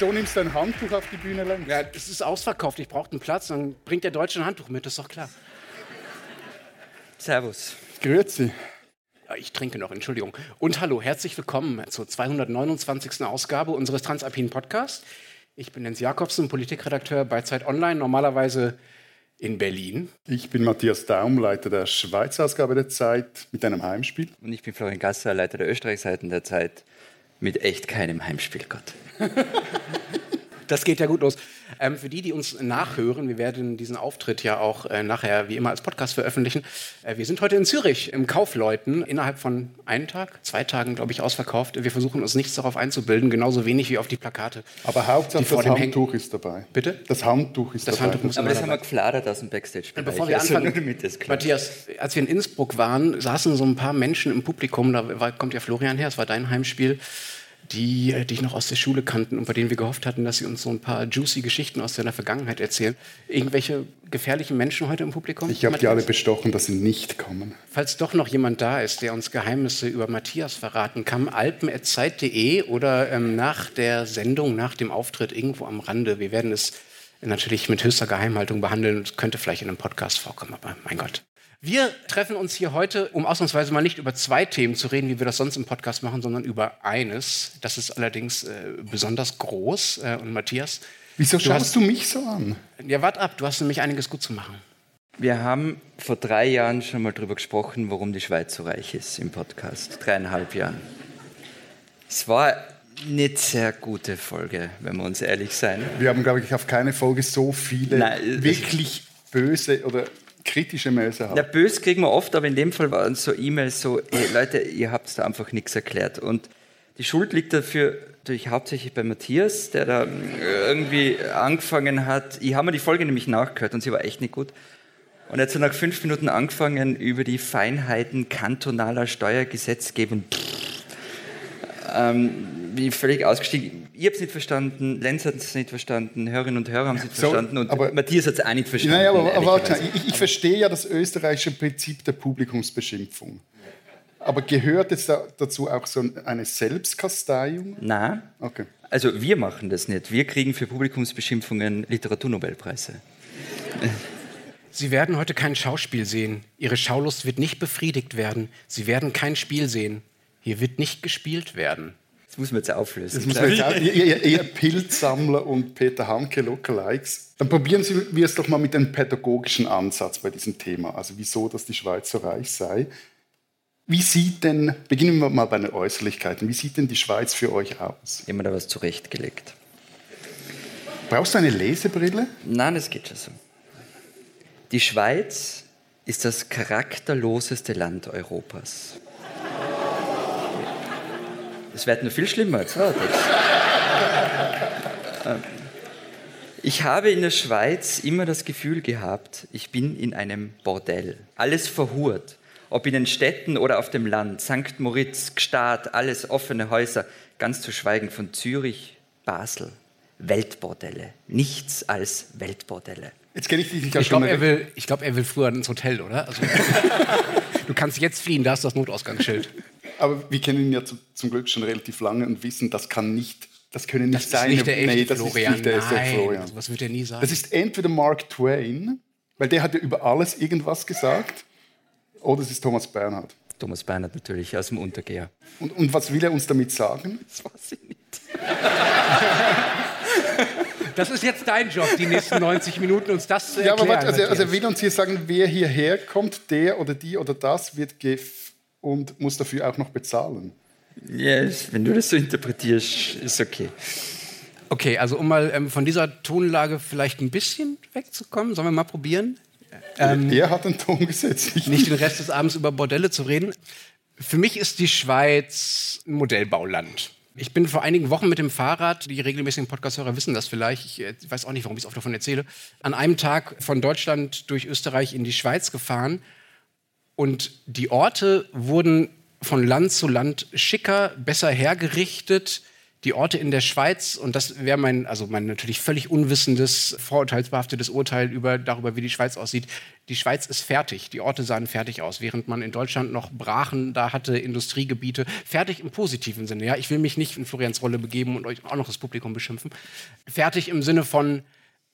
Wieso nimmst du ein Handtuch auf die Bühne längst? Ja, es ist ausverkauft. Ich brauche einen Platz. Dann bringt der Deutsche ein Handtuch mit, das ist doch klar. Servus. Grüezi. Ich trinke noch, Entschuldigung. Und hallo, herzlich willkommen zur 229. Ausgabe unseres Transalpinen Podcasts. Ich bin Jens Jakobsen, Politikredakteur bei Zeit Online, normalerweise in Berlin. Ich bin Matthias Daum, Leiter der Schweizer Ausgabe der Zeit mit einem Heimspiel. Und ich bin Florian Gasser, Leiter der Österreichseiten der Zeit, mit echt keinem Heimspiel, Gott. Das geht ja gut los. Ähm, für die, die uns nachhören, wir werden diesen Auftritt ja auch äh, nachher wie immer als Podcast veröffentlichen. Äh, wir sind heute in Zürich im Kaufleuten, innerhalb von einem Tag, zwei Tagen, glaube ich, ausverkauft. Wir versuchen uns nichts darauf einzubilden, genauso wenig wie auf die Plakate. Aber Hauptsache das Handtuch ist dabei. Bitte? Das Handtuch ist Das dabei. Handtuch muss Aber das haben wir gefladert aus dem Backstage-Bereich. Bevor wir Also anfangen. Matthias, als wir in Innsbruck waren, saßen so ein paar Menschen im Publikum, da war, kommt ja Florian her, es war dein Heimspiel, die äh, dich noch aus der Schule kannten und bei denen wir gehofft hatten, dass sie uns so ein paar juicy Geschichten aus deiner Vergangenheit erzählen. Irgendwelche gefährlichen Menschen heute im Publikum? Ich habe die alle bestochen, dass sie nicht kommen. Falls doch noch jemand da ist, der uns Geheimnisse über Matthias verraten kann, alpen.zeit.de oder ähm, nach der Sendung, nach dem Auftritt irgendwo am Rande. Wir werden es natürlich mit höchster Geheimhaltung behandeln. Es könnte vielleicht in einem Podcast vorkommen, aber mein Gott. Wir treffen uns hier heute, um ausnahmsweise mal nicht über zwei Themen zu reden, wie wir das sonst im Podcast machen, sondern über eines. Das ist allerdings äh, besonders groß. Äh, und Matthias, Wieso Du schaust hast- du mich so an? ja, wart ab, du hast nämlich einiges gut zu machen. Wir haben vor drei Jahren schon mal darüber gesprochen, warum die Schweiz so reich ist im Podcast. Dreieinhalb Jahren. Es war nicht sehr gute Folge, wenn wir uns ehrlich sein. Wir haben, glaube ich, auf keine Folge so viele Nein, wirklich böse oder kritische Mails Ja, erhalten. bös kriegen wir oft, aber in dem Fall waren so E-Mails so, ey, Leute, ihr habt da einfach nichts erklärt. Und die Schuld liegt dafür natürlich hauptsächlich bei Matthias, der da irgendwie angefangen hat. Ich habe mir die Folge nämlich nachgehört und sie war echt nicht gut. Und er hat so nach fünf Minuten angefangen, über die Feinheiten kantonaler Steuergesetzgebung ähm, wie völlig ausgestiegen. Ich habe es nicht verstanden, Lenz hat es nicht verstanden, Hörerinnen und Hörer haben es nicht So, verstanden und aber- Matthias hat es auch nicht verstanden. Naja, aber, aber ich, ich verstehe ja das österreichische Prinzip der Publikumsbeschimpfung. Aber gehört jetzt da, dazu auch so eine Selbstkasteiung? Na, Okay. also wir machen das nicht. Wir kriegen für Publikumsbeschimpfungen Literaturnobelpreise. Sie werden heute kein Schauspiel sehen. Ihre Schaulust wird nicht befriedigt werden. Sie werden kein Spiel sehen. Hier wird nicht gespielt werden. Das muss man jetzt auflösen. Das muss man jetzt ihr, ihr, ihr Pilzsammler und Peter Hanke Lookalikes. Dann probieren Sie wir es doch mal mit einem pädagogischen Ansatz bei diesem Thema. Also wieso, dass die Schweiz so reich sei. Wie sieht denn, beginnen wir mal bei den Äußerlichkeiten, wie sieht denn die Schweiz für euch aus? Immer da was zurechtgelegt. Brauchst du eine Lesebrille? Nein, das geht schon so. Die Schweiz ist das charakterloseste Land Europas. Es wird noch viel schlimmer. Jetzt. Ähm, Ich habe in der Schweiz immer das Gefühl gehabt, ich bin in einem Bordell. Alles verhurt. Ob in den Städten oder auf dem Land. St. Moritz, Gstaad, alles offene Häuser. Ganz zu schweigen von Zürich, Basel. Weltbordelle. Nichts als Weltbordelle. Jetzt kenne ich dich nicht Ich glaube, er, will- ich glaub, er will früher ins Hotel, oder? Also, du kannst jetzt fliehen, da ist das Notausgangsschild. Aber wir kennen ihn ja zu, zum Glück schon relativ lange und wissen, das kann nicht, das können nicht Das ist seine, nicht der echte nee, das Florian. ist nicht der echte Nein, Florian. sowas wird er nie sagen. Das ist entweder Mark Twain, weil der hat ja über alles irgendwas gesagt, oder es ist Thomas Bernhard. Thomas Bernhard natürlich aus dem Untergeher. Und, und was will er uns damit sagen? Das weiß ich nicht. Das ist jetzt dein Job, die nächsten 90 Minuten uns das zu Ja, erklären. aber warte, also, also er will uns hier sagen, wer hierher kommt, der oder die oder das wird gef und muss dafür auch noch bezahlen. Ja, wenn du das so interpretierst, ist okay. Okay, also um mal ähm, von dieser Tonlage vielleicht ein bisschen wegzukommen, sollen wir mal probieren? er hat den Ton gesetzt, nicht, Nicht den Rest des Abends über Bordelle zu reden. Für mich ist die Schweiz ein Modellbauland. Ich bin vor einigen Wochen mit dem Fahrrad, die regelmäßigen Podcast-Hörer wissen das vielleicht, ich äh, weiß auch nicht, warum ich es oft davon erzähle, an einem Tag von Deutschland durch Österreich in die Schweiz gefahren. Und die Orte wurden von Land zu Land schicker, besser hergerichtet. die Orte in der Schweiz, und das wäre mein, also mein natürlich völlig unwissendes, vorurteilsbehaftetes Urteil über, darüber, wie die Schweiz aussieht. Die Schweiz ist fertig. Die Orte sahen fertig aus, während man in Deutschland noch Brachen da hatte, Industriegebiete. Fertig im positiven Sinne. Ja, ich will mich nicht in Florians Rolle begeben und euch auch noch das Publikum beschimpfen. Fertig im Sinne von,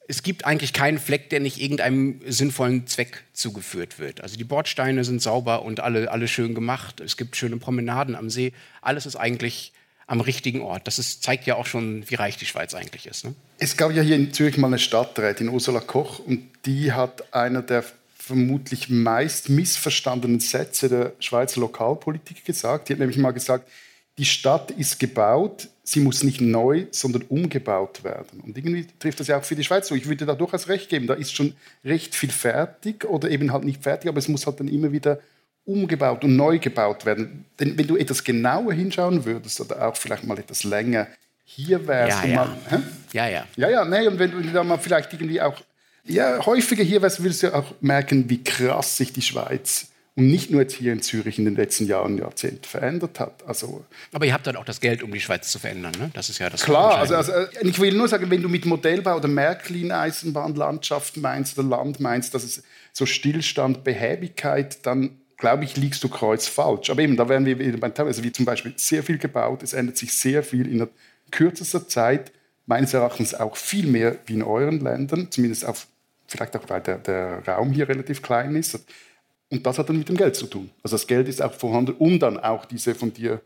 es gibt eigentlich keinen Fleck, der nicht irgendeinem sinnvollen Zweck zugeführt wird. Also die Bordsteine sind sauber und alle, alle schön gemacht. Es gibt schöne Promenaden am See. Alles ist eigentlich am richtigen Ort. Das ist, zeigt ja auch schon, wie reich die Schweiz eigentlich ist. Ne? Es gab ja hier in Zürich mal eine Stadträtin, Ursula Koch, und die hat einer der vermutlich meist missverstandenen Sätze der Schweizer Lokalpolitik gesagt. Die hat nämlich mal gesagt, die Stadt ist gebaut, sie muss nicht neu, sondern umgebaut werden. Und irgendwie trifft das ja auch für die Schweiz so. Ich würde da durchaus recht geben, da ist schon recht viel fertig oder eben halt nicht fertig, aber es muss halt dann immer wieder umgebaut und neu gebaut werden. Denn wenn du etwas genauer hinschauen würdest oder auch vielleicht mal etwas länger hier wärst ja, ja. Mal, ja, ja. Ja, ja, nee, und wenn du da mal vielleicht irgendwie auch ja, häufiger hier wärst, würdest du auch merken, wie krass sich die Schweiz und nicht nur jetzt hier in Zürich in den letzten Jahren, Jahrzehnten verändert hat. Also, Aber ihr habt dann auch das Geld, um die Schweiz zu verändern, ne? Das ist ja das Klar, also, also, ich will nur sagen, wenn du mit Modellbau oder Märklin-Eisenbahnlandschaft meinst oder Land meinst, dass es so Stillstand, Behäbigkeit, dann glaube ich, liegst du kreuzfalsch. Aber eben, da wären wir wieder beim Thema, also wie zum Beispiel sehr viel gebaut, es ändert sich sehr viel in kürzester Zeit, meines Erachtens auch viel mehr wie in euren Ländern, zumindest auf, vielleicht auch, weil der, der Raum hier relativ klein ist. Und das hat dann mit dem Geld zu tun. Also das Geld ist auch vorhanden, um dann auch diese von dir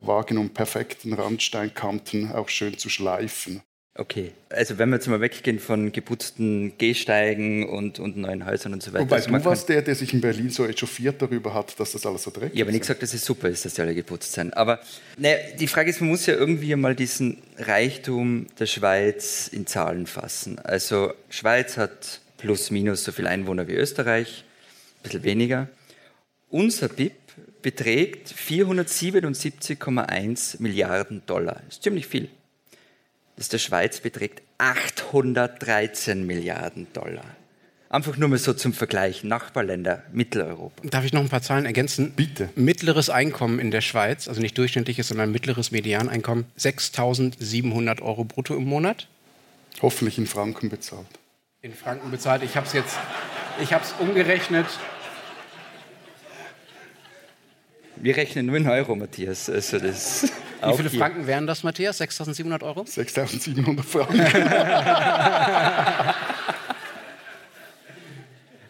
wahrgenommenen perfekten Randsteinkanten auch schön zu schleifen. Okay, also wenn wir jetzt mal weggehen von geputzten Gehsteigen und, und neuen Häusern und so weiter. Wobei also du warst der, der sich in Berlin so echauffiert darüber hat, dass das alles so dreckig ist. Ich habe nicht gesagt, dass es super ist, dass die alle geputzt sind. Aber ne, die Frage ist, man muss ja irgendwie mal diesen Reichtum der Schweiz in Zahlen fassen. Also Schweiz hat plus minus so viele Einwohner wie Österreich, ein bisschen weniger. Unser BIP beträgt 477,1 Milliarden Dollar. Das ist ziemlich viel das der Schweiz beträgt 813 Milliarden Dollar. Einfach nur mal so zum Vergleich, Nachbarländer, Mitteleuropa. Darf ich noch ein paar Zahlen ergänzen? Bitte. Mittleres Einkommen in der Schweiz, also nicht durchschnittliches, sondern mittleres Medianeinkommen, 6.700 Euro brutto im Monat. Hoffentlich in Franken bezahlt. In Franken bezahlt. Ich habe es jetzt, ich habe es umgerechnet. Wir rechnen nur in Euro, Matthias. Also das Wie viele Franken wären das, Matthias? 6.700 Euro? 6.700 Franken.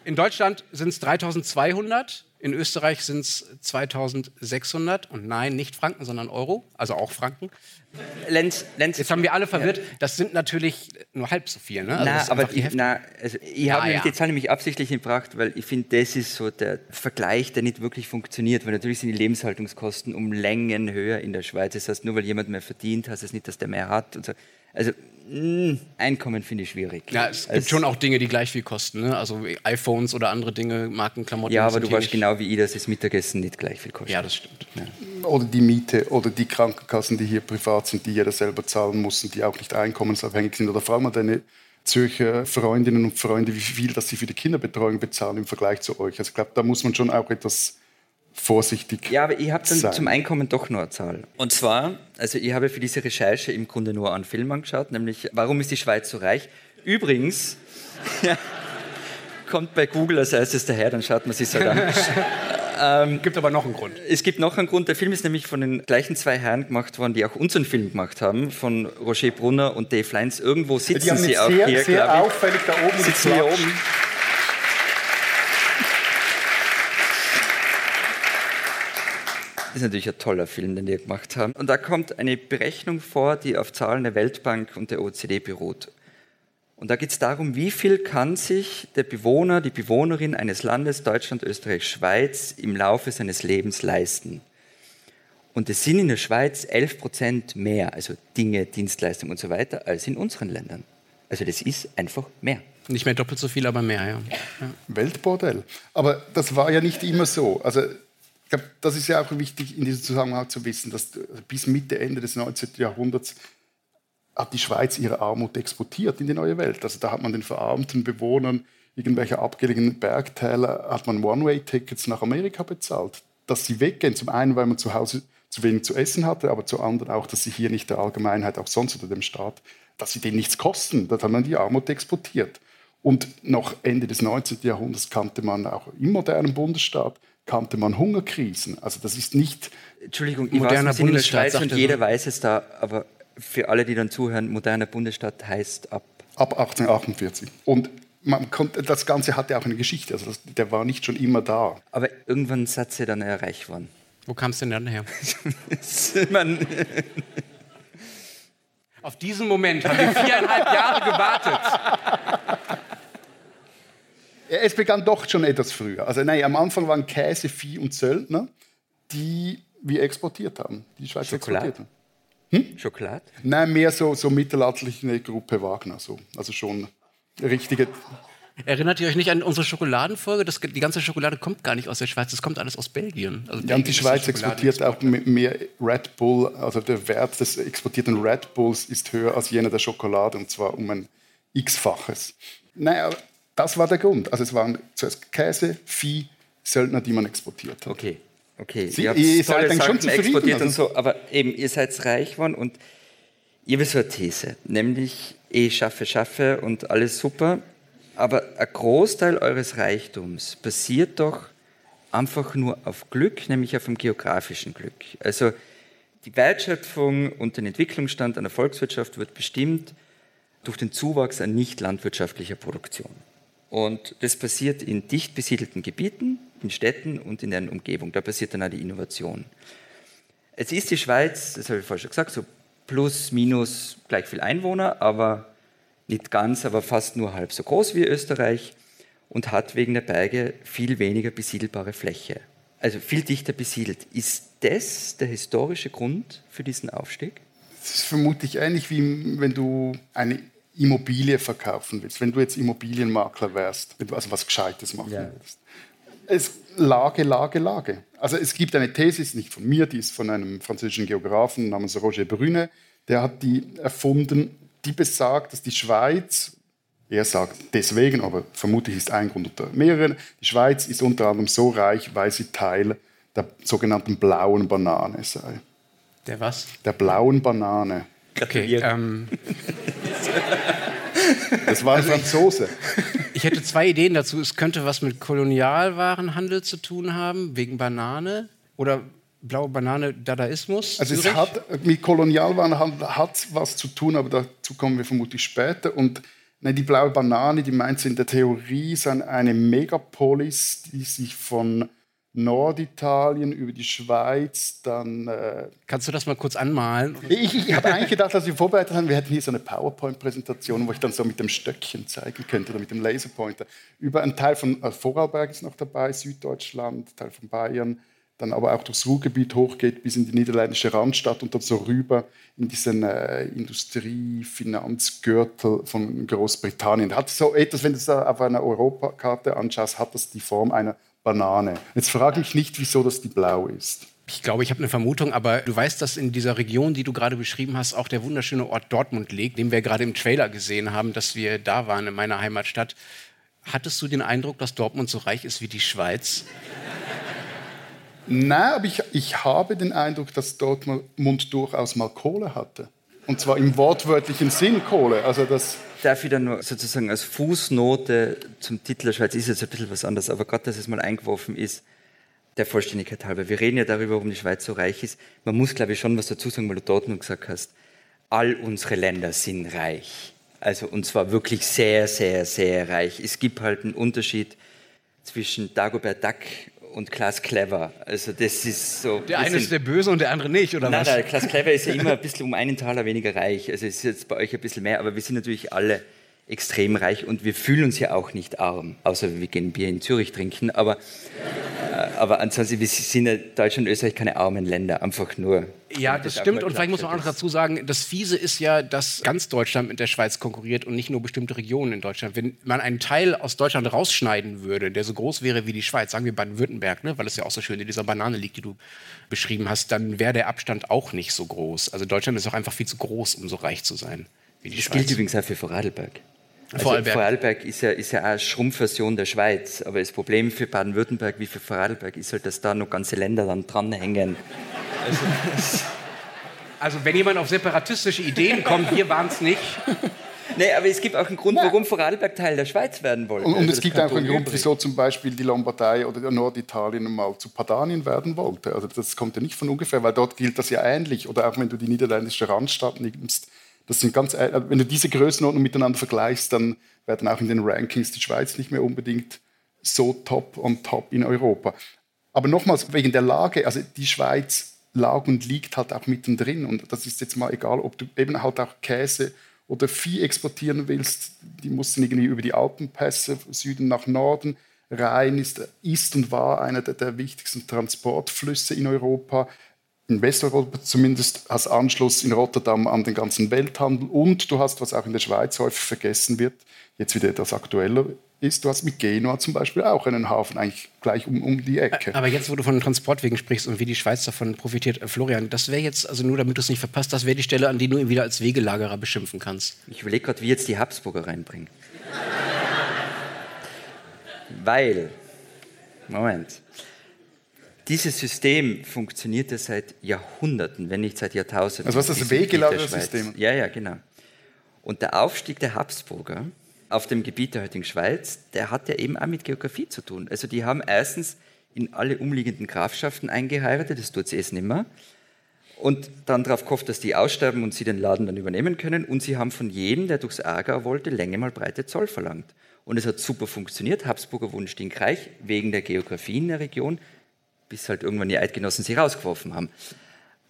in Deutschland sind es 3.200. In Österreich sind es 2600 und nein, nicht Franken, sondern Euro, also auch Franken. Lenz, Lenz, Jetzt haben wir alle verwirrt. Ja. Das sind natürlich nur halb so viel. Ne? Also na, aber ich, na, also ich habe ja. die Zahl nämlich absichtlich gebracht, weil ich finde, das ist so der Vergleich, der nicht wirklich funktioniert. Weil natürlich sind die Lebenshaltungskosten um Längen höher in der Schweiz. Das heißt, nur weil jemand mehr verdient, heißt es das nicht, dass der mehr hat. So. Also mh, hm, Einkommen finde ich schwierig. Ja, es gibt schon auch Dinge, die gleich viel kosten. Ne? Also iPhones oder andere Dinge, Markenklamotten. Ja, aber du weißt genau wie ich, dass das Mittagessen nicht gleich viel kostet. Ja, das stimmt. Ja. Oder die Miete oder die Krankenkassen, die hier privat sind, die jeder selber zahlen muss und die auch nicht einkommensabhängig sind. Oder frag mal deine Zürcher Freundinnen und Freunde, wie viel dass sie für die Kinderbetreuung bezahlen im Vergleich zu euch. Also ich glaube, da muss man schon auch etwas vorsichtig Ja, aber ich habe dann sein. zum Einkommen doch nur eine Zahl. Und zwar, also ich habe für diese Recherche im Grunde nur einen Film angeschaut, nämlich Warum ist die Schweiz so reich? Übrigens, kommt bei Google als erstes daher, dann schaut man sich halt an. ähm, gibt aber noch einen Grund. Es gibt noch einen Grund. Der Film ist nämlich von den gleichen zwei Herren gemacht worden, die auch unseren Film gemacht haben, von Roger Brunner und Dave Leins. Irgendwo sitzen sie auch sehr, hier, sehr auffällig da oben. Sitzen hier oben. Ist natürlich ein toller Film, den die gemacht haben. Und da kommt eine Berechnung vor, die auf Zahlen der Weltbank und der OECD beruht. Und da geht es darum, wie viel kann sich der Bewohner, die Bewohnerin eines Landes, Deutschland, Österreich, Schweiz, im Laufe seines Lebens leisten. Und es sind in der Schweiz 11 Prozent mehr, also Dinge, Dienstleistungen und so weiter, als in unseren Ländern. Also das ist einfach mehr. Nicht mehr doppelt so viel, aber mehr, ja. ja. Weltbordell. Aber das war ja nicht immer so. Also glaube, das ist ja auch wichtig in diesem Zusammenhang zu wissen, dass bis Mitte, Ende des 19. Jahrhunderts hat die Schweiz ihre Armut exportiert in die neue Welt. Also da hat man den verarmten Bewohnern irgendwelcher abgelegenen Bergtäler, hat man One-Way-Tickets nach Amerika bezahlt, dass sie weggehen. Zum einen, weil man zu Hause zu wenig zu essen hatte, aber zu anderen auch, dass sie hier nicht der Allgemeinheit, auch sonst unter dem Staat, dass sie denen nichts kosten. Das hat man die Armut exportiert. Und noch Ende des 19. Jahrhunderts kannte man auch im modernen Bundesstaat kannte man Hungerkrisen. Also das ist nicht Entschuldigung, ich moderner weiß, Bundesstaat in der Schweiz und jeder weiß es da, aber für alle, die dann zuhören, moderner Bundesstaat heißt ab ab 1848. Und man konnte, das Ganze hatte auch eine Geschichte, also das, der war nicht schon immer da. Aber irgendwann ist sie dann erreicht worden. Wo kam es denn dann her? Auf diesen Moment haben wir viereinhalb Jahre gewartet. Es begann doch schon etwas früher. Also nein, am Anfang waren Käse, Vieh und Söldner, die wir exportiert haben, die Schweiz Schokolade. exportiert haben. Hm? Schokolade? Nein, mehr so, so mittelalterliche Gruppe Wagner. So. Also schon richtige. Erinnert ihr euch nicht an unsere Schokoladenfolge? Das, die ganze Schokolade kommt gar nicht aus der Schweiz, das kommt alles aus Belgien. Also ja, und die Schweiz exportiert auch mehr Red Bull, also der Wert des exportierten Red Bulls ist höher als jener der Schokolade und zwar um ein x-faches. Naja, das war der Grund. Also es waren zuerst Käse, Vieh, Söldner, die man exportiert hat. Okay, okay. Sie, ihr, ihr seid dann schon exportiert also. und so, aber eben, ihr seid reich geworden und ihr habt so eine These, nämlich ich schaffe, schaffe und alles super, aber ein Großteil eures Reichtums basiert doch einfach nur auf Glück, nämlich auf dem geografischen Glück. Also die Wertschöpfung und den Entwicklungsstand einer Volkswirtschaft wird bestimmt durch den Zuwachs an nicht landwirtschaftlicher Produktion. Und das passiert in dicht besiedelten Gebieten, in Städten und in deren Umgebung. Da passiert dann auch die Innovation. Jetzt ist die Schweiz, das habe ich vorhin schon gesagt, so plus, minus gleich viel Einwohner, aber nicht ganz, aber fast nur halb so groß wie Österreich und hat wegen der Berge viel weniger besiedelbare Fläche. Also viel dichter besiedelt. Ist das der historische Grund für diesen Aufstieg? Das ist vermutlich ähnlich wie wenn du eine Immobilie verkaufen willst, wenn du jetzt Immobilienmakler wärst, wenn du also was Gescheites machen ja. willst. Es, Lage, Lage, Lage. Also es gibt eine These, ist nicht von mir, die ist von einem französischen Geografen namens Roger Brune, der hat die erfunden, die besagt, dass die Schweiz, er sagt deswegen, aber vermutlich ist ein Grund unter mehreren, die Schweiz ist unter anderem so reich, weil sie Teil der sogenannten blauen Banane sei. Der was? Der blauen Banane. Okay, ähm. Das war ein Franzose. Ich hätte zwei Ideen dazu. Es könnte was mit Kolonialwarenhandel zu tun haben, wegen Banane. Oder blaue Banane Dadaismus. Also es hat mit Kolonialwarenhandel hat was zu tun, aber dazu kommen wir vermutlich später. Und ne, die blaue Banane, die meint in der Theorie sein eine Megapolis, die sich von Norditalien, über die Schweiz, dann. Äh Kannst du das mal kurz anmalen? Ich, ich habe eigentlich gedacht, dass wir vorbereitet haben, wir hätten hier so eine PowerPoint-Präsentation, wo ich dann so mit dem Stöckchen zeigen könnte oder mit dem Laserpointer. Über einen Teil von äh, Vorarlberg ist noch dabei, Süddeutschland, Teil von Bayern, dann aber auch durchs Ruhrgebiet hochgeht bis in die niederländische Randstadt und dann so rüber in diesen äh, Industrie-Finanzgürtel von Großbritannien. Hat so etwas, wenn du es auf einer Europakarte anschaust, hat das die Form einer Banane. Jetzt frage ich nicht, wieso das die blau ist. Ich glaube, ich habe eine Vermutung, aber du weißt, dass in dieser Region, die du gerade beschrieben hast, auch der wunderschöne Ort Dortmund liegt, den wir gerade im Trailer gesehen haben, dass wir da waren in meiner Heimatstadt. Hattest du den Eindruck, dass Dortmund so reich ist wie die Schweiz? Nein, aber ich, ich habe den Eindruck, dass Dortmund durchaus mal Kohle hatte. Und zwar im wortwörtlichen Sinn Kohle. Also das darf ich dann nur sozusagen als Fußnote zum Titel der Schweiz, ist jetzt ein bisschen was anderes, aber gerade, dass es mal eingeworfen ist, der Vollständigkeit halber. Wir reden ja darüber, warum die Schweiz so reich ist. Man muss, glaube ich, schon was dazu sagen, weil du dort nur gesagt hast, all unsere Länder sind reich. Also, und zwar wirklich sehr, sehr, sehr reich. Es gibt halt einen Unterschied zwischen Dagobert Duck und Klaas Clever. Also das ist so. Der eine ist der Böse und der andere nicht, oder nein, was? Nein, Klaas Clever ist ja immer ein bisschen um einen Taler weniger reich. Also es ist jetzt bei euch ein bisschen mehr, aber wir sind natürlich alle extrem reich und wir fühlen uns ja auch nicht arm, außer wir gehen Bier in Zürich trinken. Aber, äh, aber ansonsten wir sind ja Deutschland und Österreich keine armen Länder, einfach nur. Ja, das, das stimmt. Und vielleicht muss man auch noch dazu sagen, das Fiese ist ja, dass ganz Deutschland mit der Schweiz konkurriert und nicht nur bestimmte Regionen in Deutschland. Wenn man einen Teil aus Deutschland rausschneiden würde, der so groß wäre wie die Schweiz, sagen wir Baden-Württemberg, ne, weil es ja auch so schön in dieser Banane liegt, die du beschrieben hast, dann wäre der Abstand auch nicht so groß. Also Deutschland ist auch einfach viel zu groß, um so reich zu sein wie die das Schweiz. gilt übrigens auch für Vorarlberg. Also Vorarlberg. Vorarlberg ist ja, ist ja eine Schrumpfversion der Schweiz, aber das Problem für Baden-Württemberg wie für Vorarlberg ist halt, dass da noch ganze Länder dann dranhängen. Also, also wenn jemand auf separatistische Ideen kommt, wir waren es nicht. Nee, aber es gibt auch einen Grund, warum Vorarlberg Teil der Schweiz werden wollte. Und, und also es gibt auch einen Grund, wieso zum Beispiel die Lombardei oder Norditalien mal zu Padanien werden wollte. Also das kommt ja nicht von ungefähr, weil dort gilt das ja ähnlich. Oder auch wenn du die niederländische Randstadt nimmst, das sind ganz, äh, wenn du diese Größenordnung miteinander vergleichst, dann werden auch in den Rankings die Schweiz nicht mehr unbedingt so top on top in Europa. Aber nochmals, wegen der Lage, also die Schweiz lag und liegt halt auch mittendrin. Und das ist jetzt mal egal, ob du eben halt auch Käse oder Vieh exportieren willst, die mussten irgendwie über die Alpenpässe, Süden nach Norden. Rhein ist, ist und war einer der, der wichtigsten Transportflüsse in Europa in Westeuropa zumindest als Anschluss in Rotterdam an den ganzen Welthandel. Und du hast, was auch in der Schweiz häufig vergessen wird, jetzt wieder etwas aktueller ist, du hast mit Genua zum Beispiel auch einen Hafen eigentlich gleich um, um die Ecke. Aber jetzt, wo du von den Transportwegen sprichst und wie die Schweiz davon profitiert, äh, Florian, das wäre jetzt, also nur damit du es nicht verpasst, das wäre die Stelle, an die du ihn wieder als Wegelagerer beschimpfen kannst. Ich überlege gerade, wie jetzt die Habsburger reinbringen. Weil, Moment, dieses System funktionierte seit Jahrhunderten, wenn nicht seit Jahrtausenden. Also was ist das Wegelagersystem? Ja, ja, genau. Und der Aufstieg der Habsburger auf dem Gebiet der heutigen Schweiz, der hat ja eben auch mit Geografie zu tun. Also die haben erstens in alle umliegenden Grafschaften eingeheiratet, das tut sie jetzt nicht mehr. Und dann darauf gehofft, dass die aussterben und sie den Laden dann übernehmen können. Und sie haben von jedem, der durchs Aargau wollte, Länge mal Breite Zoll verlangt. Und es hat super funktioniert. Habsburger wurden stinkreich wegen der Geografie in der Region, bis halt irgendwann die Eidgenossen sie rausgeworfen haben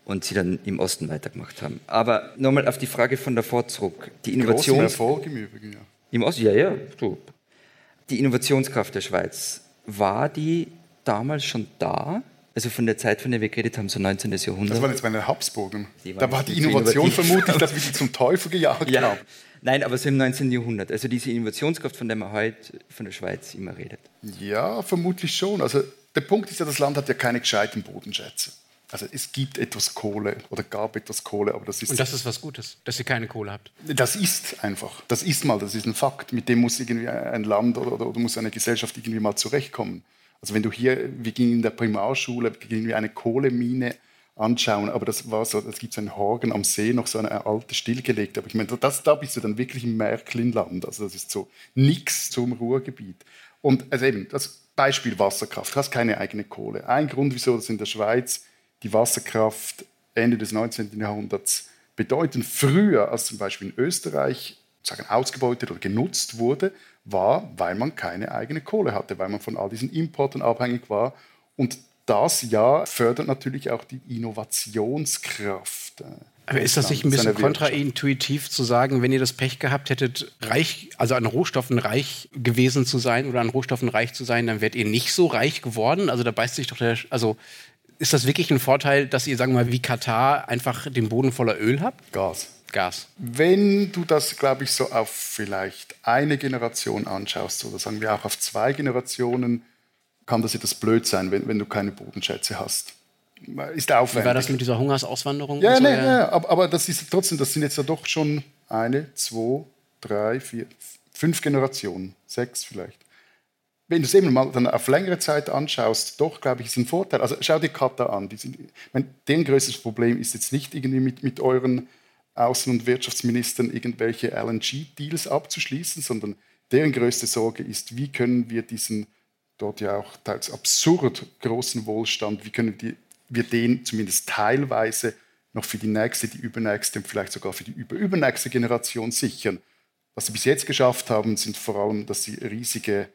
und sie dann im Osten weitergemacht haben. Aber nochmal auf die Frage von davor zurück. Die Innovation. Erfolg im Übrigen, ja. Im Osten, ja, ja. So. Die Innovationskraft der Schweiz, war die damals schon da? Also von der Zeit, von der wir geredet haben, so 19. Jahrhundert. Das waren jetzt meine Habsburgen. Da war die Innovation vermutlich, dass wir die zum Teufel gejagt ja. haben. Nein, aber so im 19. Jahrhundert. Also diese Innovationskraft, von der man heute von der Schweiz immer redet. Ja, vermutlich schon. Also der Punkt ist ja, das Land hat ja keine gescheiten Bodenschätze. Also es gibt etwas Kohle oder gab etwas Kohle, aber das ist... Und das ist was Gutes, dass ihr keine Kohle habt? Das ist einfach. Das ist mal, das ist ein Fakt. Mit dem muss irgendwie ein Land oder, oder, oder muss eine Gesellschaft irgendwie mal zurechtkommen. Also wenn du hier, wir gingen in der Primarschule, gingen wir eine Kohlemine anschauen, aber das war so, es gibt so einen Horgen am See, noch so eine alte stillgelegte, aber ich meine, das, da bist du dann wirklich im Märklinland, also das ist so nichts zum Ruhrgebiet. Und also eben, das Beispiel Wasserkraft, du hast keine eigene Kohle. Ein Grund, wieso das in der Schweiz die Wasserkraft Ende des 19. Jahrhunderts bedeutend früher als zum Beispiel in Österreich sagen, ausgebeutet oder genutzt wurde, war, weil man keine eigene Kohle hatte, weil man von all diesen Importen abhängig war. Und das ja fördert natürlich auch die Innovationskraft. Aber ist das nicht ein bisschen kontraintuitiv zu sagen, wenn ihr das Pech gehabt hättet, reich, also an Rohstoffen reich gewesen zu sein oder an Rohstoffen reich zu sein, dann wärt ihr nicht so reich geworden? Also da beißt sich doch der, also ist das wirklich ein Vorteil, dass ihr, sagen wir mal, wie Katar einfach den Boden voller Öl habt? Gas. Gas. Wenn du das, glaube ich, so auf vielleicht eine Generation anschaust, oder sagen wir auch auf zwei Generationen, kann das etwas blöd sein, wenn, wenn du keine Bodenschätze hast. Ist aufwendig. Wie war das mit dieser Hungersauswanderung? Ja, so? nee, ja. aber, aber das ist trotzdem, das sind jetzt ja doch schon eine, zwei, drei, vier, fünf Generationen, sechs vielleicht wenn du es eben mal dann auf längere Zeit anschaust, doch, glaube ich, ist ein Vorteil. Also schau dir Katar an. Die sind, meine, deren größtes Problem ist jetzt nicht irgendwie mit, mit euren Außen- und Wirtschaftsministern irgendwelche LNG-Deals abzuschließen, sondern deren größte Sorge ist, wie können wir diesen dort ja auch teils absurd großen Wohlstand, wie können die, wir den zumindest teilweise noch für die nächste, die übernächste und vielleicht sogar für die überübernächste Generation sichern. Was sie bis jetzt geschafft haben, sind vor allem, dass sie riesige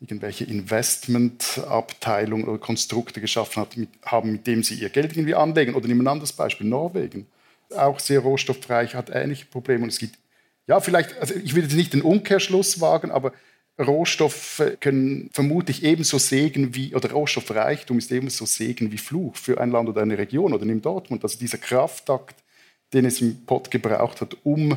irgendwelche Investmentabteilungen oder Konstrukte geschaffen hat, mit, haben, mit dem sie ihr Geld irgendwie anlegen. Oder nehmen wir ein anderes Beispiel, Norwegen. Auch sehr rohstoffreich, hat ähnliche Probleme. Und es gibt, ja, vielleicht, also ich will jetzt nicht den Umkehrschluss wagen, aber Rohstoffe können vermutlich ebenso Segen wie, oder Rohstoffreichtum ist ebenso Segen wie Fluch für ein Land oder eine Region. Oder nimm Dortmund, also dieser Kraftakt, den es im Pott gebraucht hat, um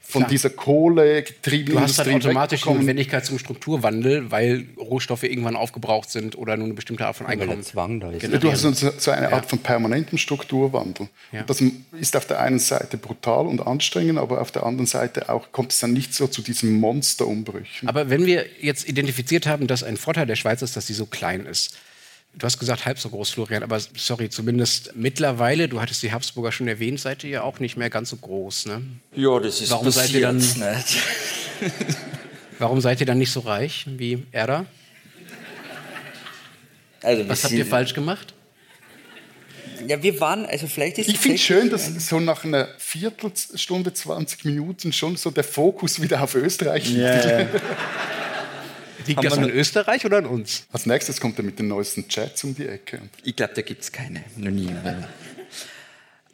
von Klar. dieser Kohle getriebenen Du hast dann automatisch die Notwendigkeit zum Strukturwandel, weil Rohstoffe irgendwann aufgebraucht sind oder nur eine bestimmte Art von Einkommen. Zwang da ist. Genau. Du hast so eine Art ja. von permanentem Strukturwandel. Ja. Das ist auf der einen Seite brutal und anstrengend, aber auf der anderen Seite auch kommt es dann nicht so zu diesen Monsterumbrüchen. Aber wenn wir jetzt identifiziert haben, dass ein Vorteil der Schweiz ist, dass sie so klein ist, Du hast gesagt, halb so groß, Florian, aber sorry, zumindest mittlerweile, du hattest die Habsburger schon erwähnt, seid ihr ja auch nicht mehr ganz so groß, ne? Ja, das ist Warum seid ihr dann nicht. Warum seid ihr dann nicht so reich wie Erda? Also, Was habt ihr falsch gemacht? Ja, wir waren, also vielleicht ist Ich finde es schön, dass so nach einer Viertelstunde, 20 Minuten schon so der Fokus wieder auf Österreich liegt. Ja. Liegt das an Österreich oder an uns? Als nächstes kommt er mit den neuesten Chats um die Ecke. Ich glaube, da gibt es keine. Noch nie.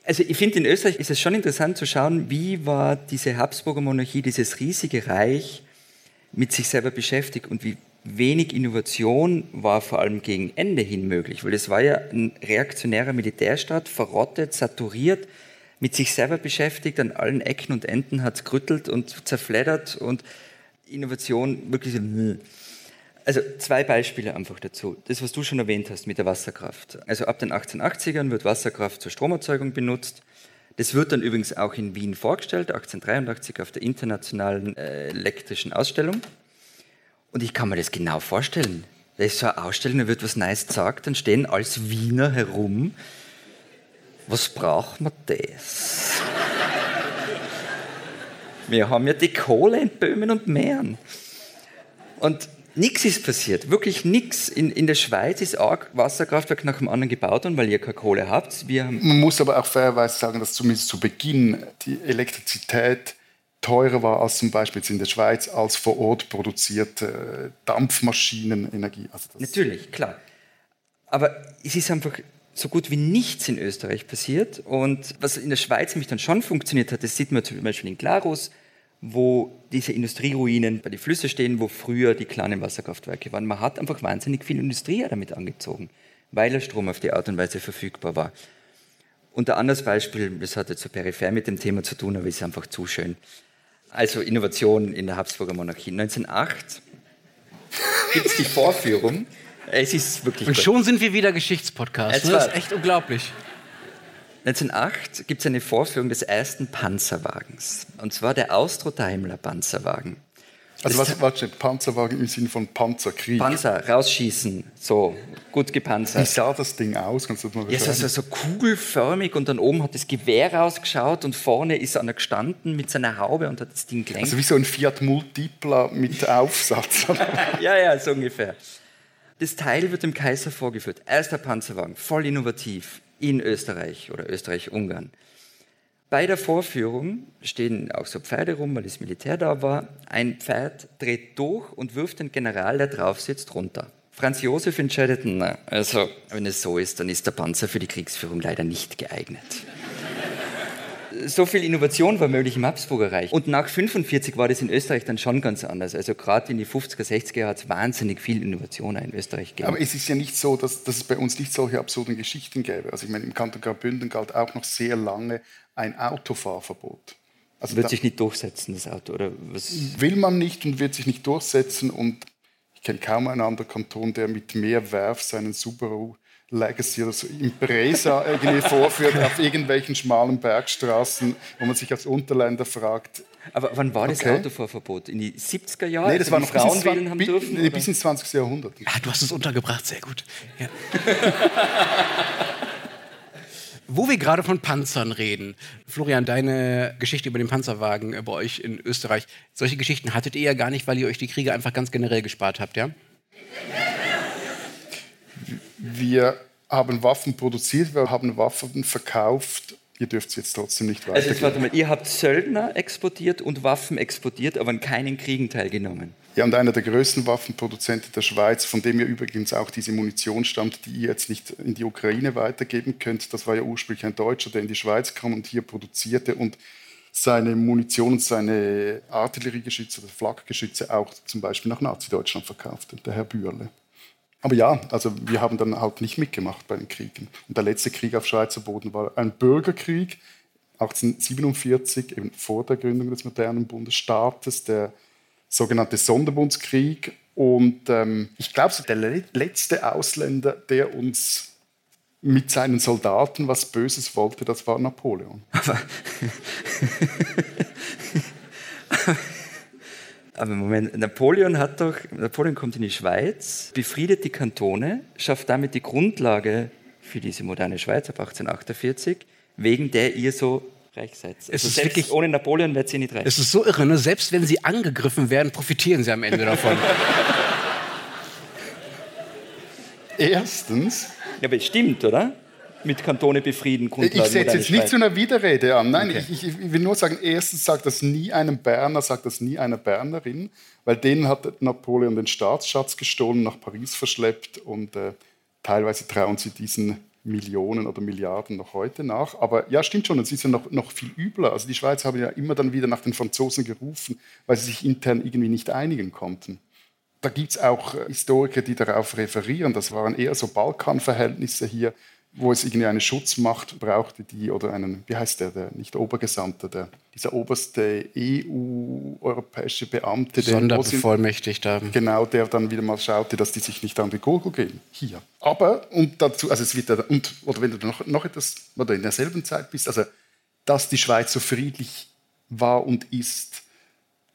Also ich finde, in Österreich ist es schon interessant zu schauen, wie war diese Habsburger Monarchie, dieses riesige Reich mit sich selber beschäftigt und wie wenig Innovation war vor allem gegen Ende hin möglich, weil es war ja ein reaktionärer Militärstaat, verrottet, saturiert, mit sich selber beschäftigt, an allen Ecken und Enden hat es gerüttelt und zerfleddert und Innovation wirklich so, also zwei Beispiele einfach dazu. Das, was du schon erwähnt hast mit der Wasserkraft. Also ab den 1880ern wird Wasserkraft zur Stromerzeugung benutzt. Das wird dann übrigens auch in Wien vorgestellt, 1883 auf der internationalen äh, elektrischen Ausstellung. Und ich kann mir das genau vorstellen. Da ist so eine Ausstellung, da wird was Neues gesagt, dann stehen als Wiener herum. Was braucht man das? Wir haben ja die Kohle in Böhmen und Mähren. Und nichts ist passiert, wirklich nichts. In, in der Schweiz ist ein Wasserkraftwerk nach dem anderen gebaut worden, weil ihr keine Kohle habt. Wir Man muss aber auch fairerweise sagen, dass zumindest zu Beginn die Elektrizität teurer war als zum Beispiel jetzt in der Schweiz als vor Ort produzierte Dampfmaschinenenergie. Also Natürlich, klar. Aber es ist einfach so gut wie nichts in Österreich passiert. Und was in der Schweiz nämlich dann schon funktioniert hat, das sieht man zum Beispiel in Glarus, wo diese Industrieruinen bei den Flüssen stehen, wo früher die kleinen Wasserkraftwerke waren. Man hat einfach wahnsinnig viel Industrie damit angezogen, weil der Strom auf die Art und Weise verfügbar war. Und ein anderes Beispiel, das hat jetzt so peripher mit dem Thema zu tun, aber ist einfach zu schön. Also Innovation in der Habsburger Monarchie. 1908 gibt es die Vorführung. Es ist wirklich. Und gut. schon sind wir wieder Geschichtspodcast. Jetzt Ne? Das ist echt unglaublich. 1908 gibt es eine Vorführung des ersten Panzerwagens. Und zwar der Austro-Daimler Panzerwagen. Also was, warte, Panzerwagen im Sinne von Panzerkrieg. Panzer, rausschießen, so, gut Wie gepanzert. sah das Ding aus? Kannst du das mal Ja, es war beschreiben? so, so kugelförmig und dann oben hat das Gewehr rausgeschaut und vorne ist einer gestanden mit seiner Haube und hat das Ding gelenkt. Also wie so ein Fiat Multipla mit Aufsatz. ja, ja, so ungefähr. Das Teil wird dem Kaiser vorgeführt. Erster Panzerwagen, voll innovativ in Österreich oder Österreich-Ungarn. Bei der Vorführung stehen auch so Pferde rum, weil das Militär da war. Ein Pferd dreht durch und wirft den General, der drauf sitzt, runter. Franz Josef entscheidet, na, also wenn es so ist, dann ist der Panzer für die Kriegsführung leider nicht geeignet. So viel Innovation war möglich im Habsburger Reich. Und nach 45 war das in Österreich dann schon ganz anders. Also gerade in die 50er, 60er hat es wahnsinnig viel Innovation in Österreich gegeben. Aber es ist ja nicht so, dass, dass es bei uns nicht solche absurden Geschichten gäbe. Also ich meine, im Kanton Graubünden galt auch noch sehr lange ein Autofahrverbot. Also wird da sich nicht durchsetzen, das Auto, oder was? will man nicht und wird sich nicht durchsetzen. Und ich kenne kaum einen anderen Kanton, der mit mehr Werf seinen Subaru Legacy oder so Impresa irgendwie vorführt auf irgendwelchen schmalen Bergstraßen, wo man sich als Unterländer fragt, Aber wann war das Okay. Autofahrverbot? In die 70er Jahre? nee, das als war die noch bis Frauen ins, wählen haben bis, dürfen? nee, bis ins 20. Jahrhundert. Ah, du hast es untergebracht, sehr gut. Ja. Wo wir gerade von Panzern reden, Florian, deine Geschichte über den Panzerwagen äh, bei euch in Österreich, solche Geschichten hattet ihr ja gar nicht, weil ihr euch die Kriege einfach ganz generell gespart habt, ja? Wir haben Waffen produziert, wir haben Waffen verkauft. Ihr dürft es jetzt trotzdem nicht Also weitergeben. warte mal, ihr habt Söldner exportiert und Waffen exportiert, aber an keinen Kriegen teilgenommen. Ja, und einer der größten Waffenproduzenten der Schweiz, von dem ihr übrigens auch diese Munition stammt, die ihr jetzt nicht in die Ukraine weitergeben könnt, das war ja ursprünglich ein Deutscher, der in die Schweiz kam und hier produzierte und seine Munition und seine Artilleriegeschütze oder Flakgeschütze auch zum Beispiel nach Nazi-Deutschland verkaufte, der Herr Bürle. Aber ja, also wir haben dann halt nicht mitgemacht bei den Kriegen. Und der letzte Krieg auf Schweizer Boden war ein Bürgerkrieg 1847, eben vor der Gründung des modernen Bundesstaates, der sogenannte Sonderbundskrieg. Und ähm, ich glaube, so der le letzte Ausländer, der uns mit seinen Soldaten was Böses wollte, das war Napoleon. Aber Moment, Napoleon hat doch, Napoleon kommt in die Schweiz, befriedet die Kantone, schafft damit die Grundlage für diese moderne Schweiz ab 1848, wegen der ihr so reich seid. Also Es ist wirklich- ohne Napoleon wärt ihr nicht reich. Es ist so irre, ne? selbst wenn sie angegriffen werden, profitieren sie am Ende davon. Erstens, Ja, aber es stimmt, oder? Mit Kantone befrieden, Grundlagen ich setze jetzt nicht Schweiz. zu einer Widerrede an. Nein, Okay. ich, ich, will nur sagen, erstens sagt das nie einem Berner, sagt das nie einer Bernerin, weil denen hat Napoleon den Staatsschatz gestohlen, nach Paris verschleppt und äh, teilweise trauen sie diesen Millionen oder Milliarden noch heute nach. Aber ja, stimmt schon, es ist ja noch, noch viel übler. Also die Schweizer haben ja immer dann wieder nach den Franzosen gerufen, weil sie sich intern irgendwie nicht einigen konnten. Da gibt es auch äh, Historiker, die darauf referieren. Das waren eher so Balkanverhältnisse hier, wo es irgendwie eine Schutzmacht brauchte, die oder einen, wie heißt der, der nicht Obergesandte, der, dieser oberste EU-europäische Beamte, der Sonderbevollmächtigter. Genau, der dann wieder mal schaute, dass die sich nicht an die Gurgel gehen. Hier. Aber, und dazu, also es wird, ja- und, oder wenn du noch, noch etwas, oder in derselben Zeit bist, also, dass die Schweiz so friedlich war und ist,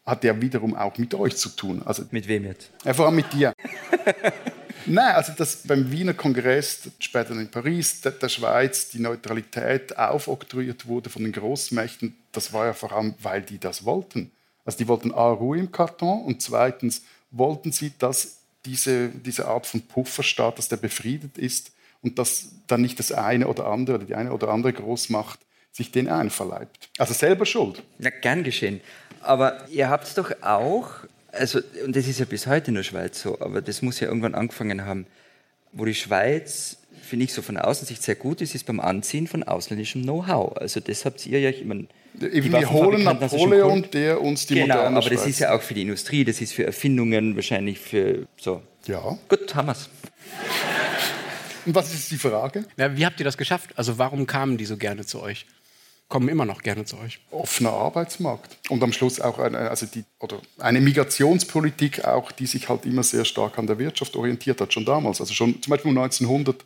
hat ja wiederum auch mit euch zu tun. Also, Mit wem jetzt? ja, vor allem mit dir. Nein, also dass beim Wiener Kongress, später in Paris, der, der Schweiz die Neutralität aufoktroyiert wurde von den Großmächten, das war ja vor allem, weil die das wollten. Also die wollten A, Ruhe im Karton und zweitens wollten sie, dass diese, diese Art von Pufferstaat, dass der befriedet ist und dass dann nicht das eine oder andere oder die eine oder andere Großmacht sich den einverleibt. Also selber schuld. Na, gern geschehen. Aber ihr habt doch auch, also, und das ist ja bis heute in der Schweiz so, aber das muss ja irgendwann angefangen haben, wo die Schweiz, finde ich, so von der Außensicht sehr gut ist, ist beim Anziehen von ausländischem Know-how. Also das habt ihr ja, ich meine, die Eben wir holen Napoleon, der uns die Genau, moderne aber das Schweiz- ist ja auch für die Industrie, das ist für Erfindungen, wahrscheinlich für so. Ja. Gut, haben wir's. Und was ist die Frage? Ja, wie habt ihr das geschafft? Also warum kamen die so gerne zu euch? Kommen immer noch gerne zu euch. offener Arbeitsmarkt und am Schluss auch eine, also die, oder eine Migrationspolitik auch, die sich halt immer sehr stark an der Wirtschaft orientiert hat, schon damals. Also schon zum Beispiel um 1900,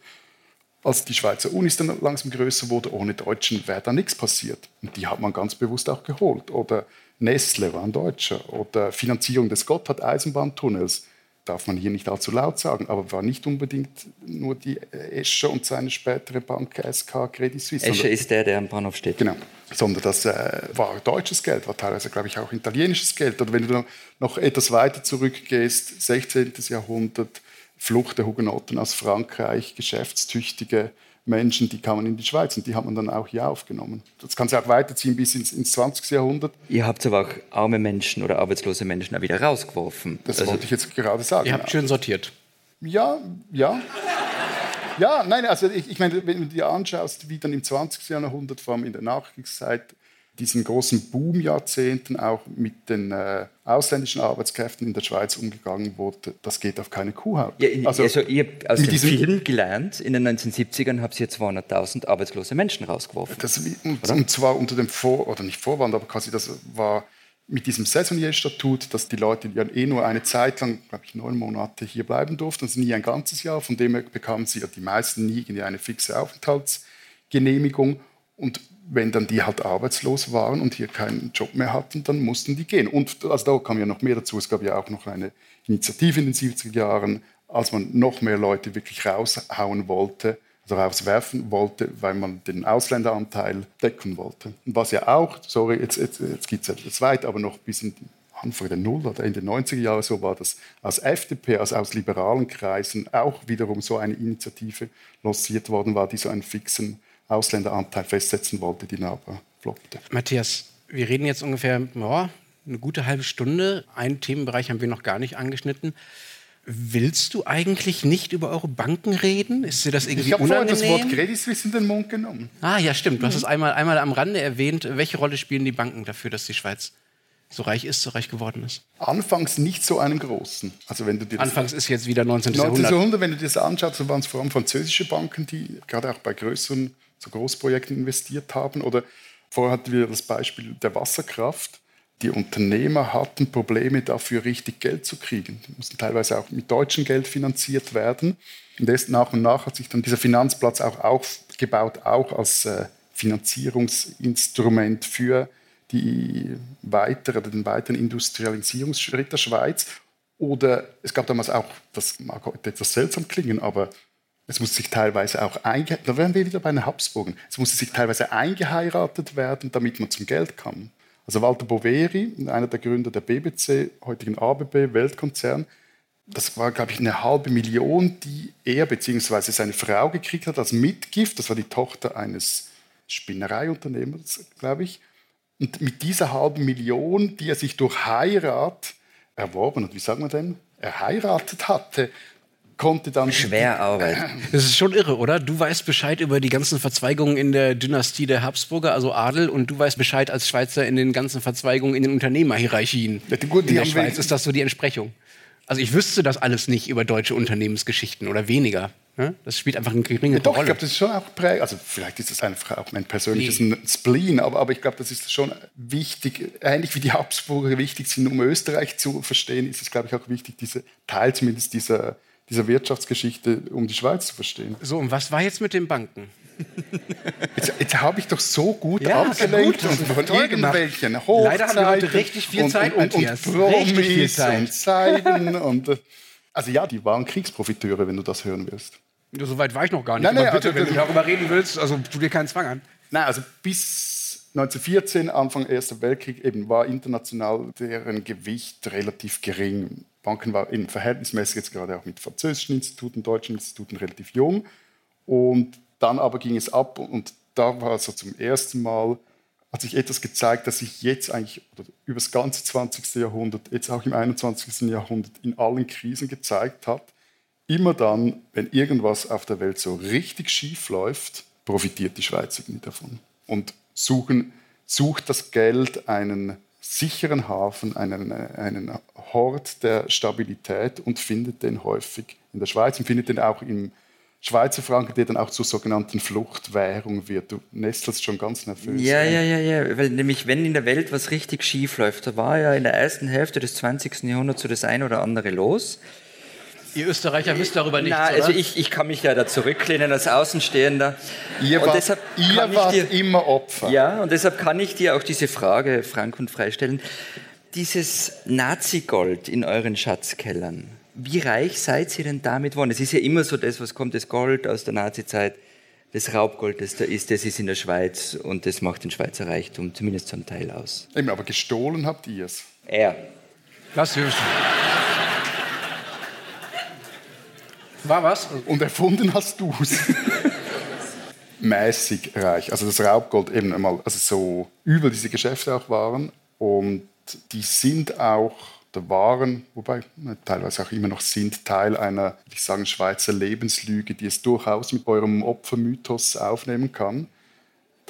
als die Schweizer Unis dann langsam größer wurde, ohne Deutschen wäre da nichts passiert. Und die hat man ganz bewusst auch geholt. Oder Nestle war ein Deutscher. Oder Finanzierung des Gotthard-Eisenbahntunnels. Darf man hier nicht allzu laut sagen, aber war nicht unbedingt nur die Escher und seine spätere Bank SK Credit Suisse. Escher ist der, der am Bahnhof steht. Genau. Sondern das äh, war deutsches Geld, war teilweise, glaube ich, auch italienisches Geld. Oder wenn du noch etwas weiter zurückgehst, 16. Jahrhundert, Flucht der Hugenotten aus Frankreich, geschäftstüchtige Menschen, die kamen in die Schweiz und die hat man dann auch hier aufgenommen. Das kann sich auch weiterziehen bis ins, ins 20. Jahrhundert. Ihr habt aber auch arme Menschen oder arbeitslose Menschen auch wieder rausgeworfen. Das Also- wollte ich jetzt gerade sagen. Ihr habt schön sortiert. Ja, ja. Ja, nein, also ich, ich meine, wenn du dir anschaust, wie dann im 20. Jahrhundert, vor allem in der Nachkriegszeit, diesen großen Boomjahrzehnten auch mit den äh, ausländischen Arbeitskräften in der Schweiz umgegangen wurde, das geht auf keine Kuhhaut. Ja, in, also, ihr habt aus mit dem Film gelernt, in den 1970ern habt ihr 200.000 arbeitslose Menschen rausgeworfen. Das, und, und zwar unter dem Vor- oder nicht Vorwand, aber quasi das war mit diesem Saisonierstatut, dass die Leute ja eh nur eine Zeit lang, glaube ich, neun Monate hier bleiben durften, also nie ein ganzes Jahr. Von dem her bekamen sie ja die meisten nie eine fixe Aufenthaltsgenehmigung. Und wenn dann die halt arbeitslos waren und hier keinen Job mehr hatten, dann mussten die gehen. Und also da kam ja noch mehr dazu. Es gab ja auch noch eine Initiative in den 70er Jahren, als man noch mehr Leute wirklich raushauen wollte, also rauswerfen wollte, weil man den Ausländeranteil decken wollte. Und was ja auch, sorry, jetzt, jetzt, jetzt geht es etwas weit, aber noch bis in Anfang der Null oder Ende 90er Jahre so war das aus FDP, also aus liberalen Kreisen auch wiederum so eine Initiative lanciert worden war, die so einen fixen Ausländeranteil festsetzen wollte, die aber floppte. Matthias, wir reden jetzt ungefähr ja, eine gute halbe Stunde. Einen Themenbereich haben wir noch gar nicht angeschnitten. Willst du eigentlich nicht über eure Banken reden? Ist dir das irgendwie Ich habe vorhin unangenehm? das Wort Credit Suisse in den Mund genommen. ah, ja, stimmt. Du hast es einmal, einmal am Rande erwähnt. Welche Rolle spielen die Banken dafür, dass die Schweiz so reich ist, so reich geworden ist? Anfangs nicht so einen großen. Also wenn du dir Anfangs ist jetzt wieder 19. 19. Jahrhundert. Jahrhundert, wenn du dir das anschaust, dann waren es vor allem französische Banken, die gerade auch bei größeren so Großprojekten investiert haben. Oder vorher hatten wir das Beispiel der Wasserkraft. Die Unternehmer hatten Probleme dafür, richtig Geld zu kriegen. Die mussten teilweise auch mit deutschem Geld finanziert werden. Und erst nach und nach hat sich dann dieser Finanzplatz auch aufgebaut, auch als äh, Finanzierungsinstrument für die weitere, den weiteren Industrialisierungsschritt der Schweiz. Oder es gab damals auch, das mag heute etwas seltsam klingen, aber es musste sich teilweise auch da wären wir wieder bei den Habsburgen, es musste sich teilweise eingeheiratet werden, damit man zum Geld kam. Also Walter Boveri, einer der Gründer der BBC, heutigen ABB, Weltkonzern, das war, glaube ich, eine halbe Million, die er bzw. seine Frau gekriegt hat als Mitgift. Das war die Tochter eines Spinnereiunternehmers, glaube ich. Und mit dieser halben Million, die er sich durch Heirat erworben hat, wie sagt man denn, erheiratet hatte, konnte dann. Schwer Arbeit. Das ist schon irre, oder? Du weißt Bescheid über die ganzen Verzweigungen in der Dynastie der Habsburger, also Adel, und du weißt Bescheid als Schweizer in den ganzen Verzweigungen in den Unternehmerhierarchien. Ja, gut, in der Schweiz ist das so die Entsprechung. Also ich wüsste das alles nicht über deutsche Unternehmensgeschichten oder weniger. Ne? Das spielt einfach eine geringe ja, doch, Rolle. Ich glaube, das ist schon auch prägend. Also vielleicht ist das einfach auch mein persönliches nee. Spleen, aber, aber ich glaube, das ist schon wichtig. Ähnlich wie die Habsburger wichtig sind, um Österreich zu verstehen, ist es, glaube ich, auch wichtig, diese Teil zumindest dieser dieser Wirtschaftsgeschichte, um die Schweiz zu verstehen. So, und was war jetzt mit den Banken? Jetzt, jetzt habe ich doch so gut ja, abgelenkt gut, und von irgendwelchen Hochzeiten Leider haben wir heute richtig viel Zeit, und, und, und Promis und Zeiten und also ja, die waren Kriegsprofiteure, wenn du das hören willst. Ja, so weit war ich noch gar nicht. Nein, nein, bitte, also, wenn du darüber reden willst, also tu dir keinen Zwang an. Nein, also bis 1914, Anfang Erster Weltkrieg, eben war international deren Gewicht relativ gering. Banken waren eben verhältnismäßig jetzt gerade auch mit französischen Instituten, deutschen Instituten relativ jung. Und dann aber ging es ab und da war so zum ersten Mal, hat sich etwas gezeigt, das sich jetzt eigentlich über das ganze 20. Jahrhundert, jetzt auch im 21. Jahrhundert in allen Krisen gezeigt hat. Immer dann, wenn irgendwas auf der Welt so richtig schief läuft, profitiert die Schweiz irgendwie davon und suchen, sucht das Geld einen sicheren Hafen, einen, einen Hort der Stabilität und findet den häufig in der Schweiz und findet den auch im Schweizer Franken, der dann auch zur sogenannten Fluchtwährung wird. Du nestelst schon ganz nervös. Ja, ja, ja, ja. Weil nämlich, wenn in der Welt was richtig schief läuft, da war ja in der ersten Hälfte des 20. Jahrhunderts so das ein oder andere los. Ihr Österreicher wisst darüber nichts, Na, also ich, ich kann mich ja da zurücklehnen als Außenstehender. Ihr, und deshalb ihr wart dir, immer Opfer. Ja, und deshalb kann ich dir auch diese Frage frank und frei stellen. Dieses Nazi-Gold in euren Schatzkellern, wie reich seid ihr denn damit geworden? Es ist ja immer so, das, was kommt, das Gold aus der Nazi-Zeit, das Raubgold, das da ist, das ist in der Schweiz und das macht den Schweizer Reichtum zumindest zum Teil aus. Eben, aber gestohlen habt ihr es. Er. Was hörst du? War was? Und erfunden hast du es. Mäßig reich. Also das Raubgold eben einmal, also so übel diese Geschäfte auch waren. Und die sind auch, da waren, wobei teilweise auch immer noch sind, Teil einer, ich sagen, Schweizer Lebenslüge, die es durchaus mit eurem Opfermythos aufnehmen kann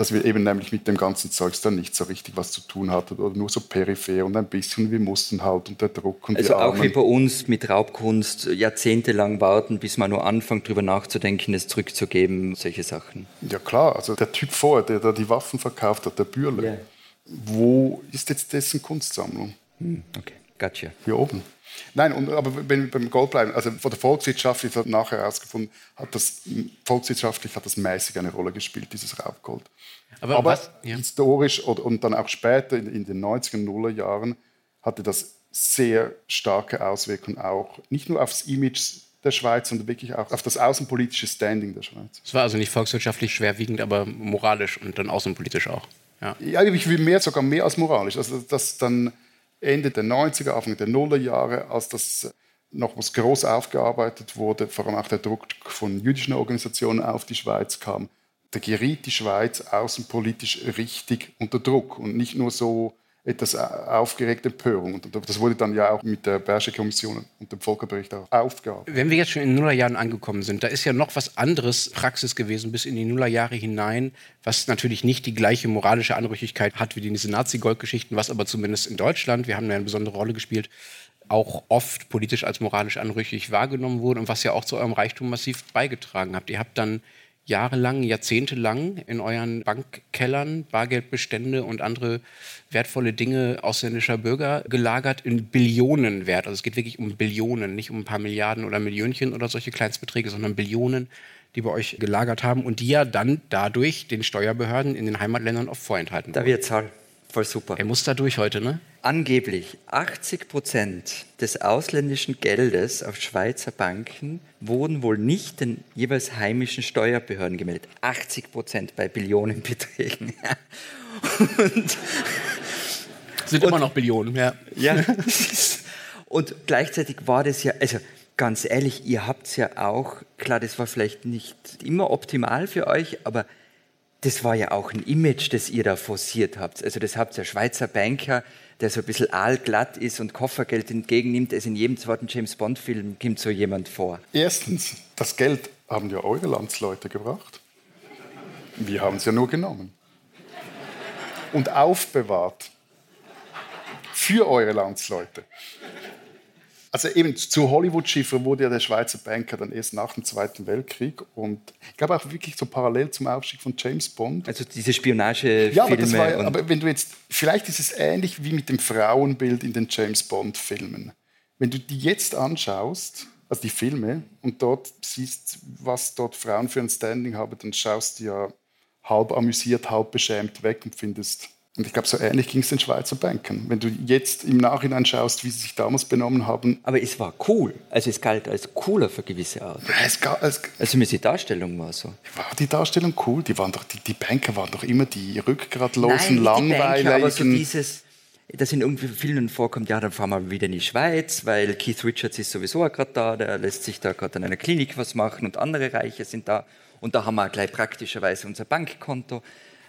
dass wir eben nämlich mit dem ganzen Zeugs dann nicht so richtig was zu tun hatten oder nur so peripher und ein bisschen, wir mussten halt unter Druck und Also auch wie bei uns mit Raubkunst jahrzehntelang warten, bis man nur anfängt, darüber nachzudenken, es zurückzugeben, solche Sachen. Ja klar, also der Typ vorher, der da die Waffen verkauft hat, der Bürle, yeah. wo ist jetzt dessen Kunstsammlung? Hm, okay, gotcha. Hier oben. Nein, und, aber wenn wir beim Gold bleiben, also von der Volkswirtschaft, ich habe nachher herausgefunden, hat das volkswirtschaftlich hat das mäßig eine Rolle gespielt, dieses Raubgold. Aber, aber was, ja. historisch und, und, dann auch später in, in den 90er, Nuller Jahren hatte das sehr starke Auswirkungen auch nicht nur aufs Image der Schweiz, sondern wirklich auch auf das außenpolitische Standing der Schweiz. Es war also nicht volkswirtschaftlich schwerwiegend, aber moralisch und dann außenpolitisch auch. Ja, ja ich will mehr, sogar mehr als moralisch. Also, dass dann Ende der 90er, Anfang der Nullerjahre, als das noch was groß aufgearbeitet wurde, vor allem auch der Druck von jüdischen Organisationen auf die Schweiz kam, da geriet die Schweiz außenpolitisch richtig unter Druck. Und nicht nur so etwas aufgeregte Empörung. Und das wurde dann ja auch mit der Bersche Kommission und dem Volkerbericht auch aufgearbeitet. Wenn wir jetzt schon in den Nullerjahren angekommen sind, da ist ja noch was anderes Praxis gewesen bis in die Nullerjahre hinein, was natürlich nicht die gleiche moralische Anrüchigkeit hat wie diese Nazi-Goldgeschichten, was aber zumindest in Deutschland, wir haben da eine besondere Rolle gespielt, auch oft politisch als moralisch anrüchig wahrgenommen wurde und was ja auch zu eurem Reichtum massiv beigetragen habt. Ihr habt dann jahrelang, jahrzehntelang in euren Bankkellern Bargeldbestände und andere wertvolle Dinge ausländischer Bürger gelagert in Billionen wert. Also es geht wirklich um Billionen, nicht um ein paar Milliarden oder Millionchen oder solche Kleinstbeträge, sondern Billionen, die bei euch gelagert haben und die ja dann dadurch den Steuerbehörden in den Heimatländern oft vorenthalten Da wird Zahl. Voll super. Er muss da durch heute, ne? Angeblich 80 Prozent des ausländischen Geldes auf Schweizer Banken wurden wohl nicht den jeweils heimischen Steuerbehörden gemeldet. 80 Prozent bei Billionenbeträgen. Und, Sind und, immer noch Billionen, ja. Ja. Und gleichzeitig war das ja, also ganz ehrlich, ihr habt es ja auch, klar, das war vielleicht nicht immer optimal für euch, aber das war ja auch ein Image, das ihr da forciert habt. Also das habt ihr Schweizer Banker, der so ein bisschen aalglatt ist und Koffergeld entgegennimmt. Es in jedem zweiten James Bond-Film kommt so jemand vor. Erstens, das Geld haben ja eure Landsleute gebracht. Wir haben es ja nur genommen. Und aufbewahrt. Für eure Landsleute. Also eben zu Hollywood-Schiffer wurde ja der Schweizer Banker dann erst nach dem Zweiten Weltkrieg und ich glaube auch wirklich so parallel zum Aufstieg von James Bond. Also diese Spionage. Ja, aber, das war, aber wenn du jetzt, vielleicht ist es ähnlich wie mit dem Frauenbild in den James Bond-Filmen. Wenn du die jetzt anschaust, also die Filme, und dort siehst, was dort Frauen für ein Standing haben, dann schaust du ja halb amüsiert, halb beschämt weg und findest, und ich glaube, so ähnlich ging es den Schweizer Banken. Wenn du jetzt im Nachhinein schaust, wie sie sich damals benommen haben. Aber es war cool. Also es galt als cooler für gewisse Art. Es gab, es, also die Darstellung war so. War die Darstellung cool? Die, waren doch, die, die Banker waren doch immer die rückgratlosen, Nein, langweiligen. Die Banker, aber so dieses, das in irgendwie vielen vorkommt, ja, dann fahren wir wieder in die Schweiz, weil Keith Richards ist sowieso gerade da, der lässt sich da gerade in einer Klinik was machen und andere Reiche sind da. Und da haben wir gleich praktischerweise unser Bankkonto.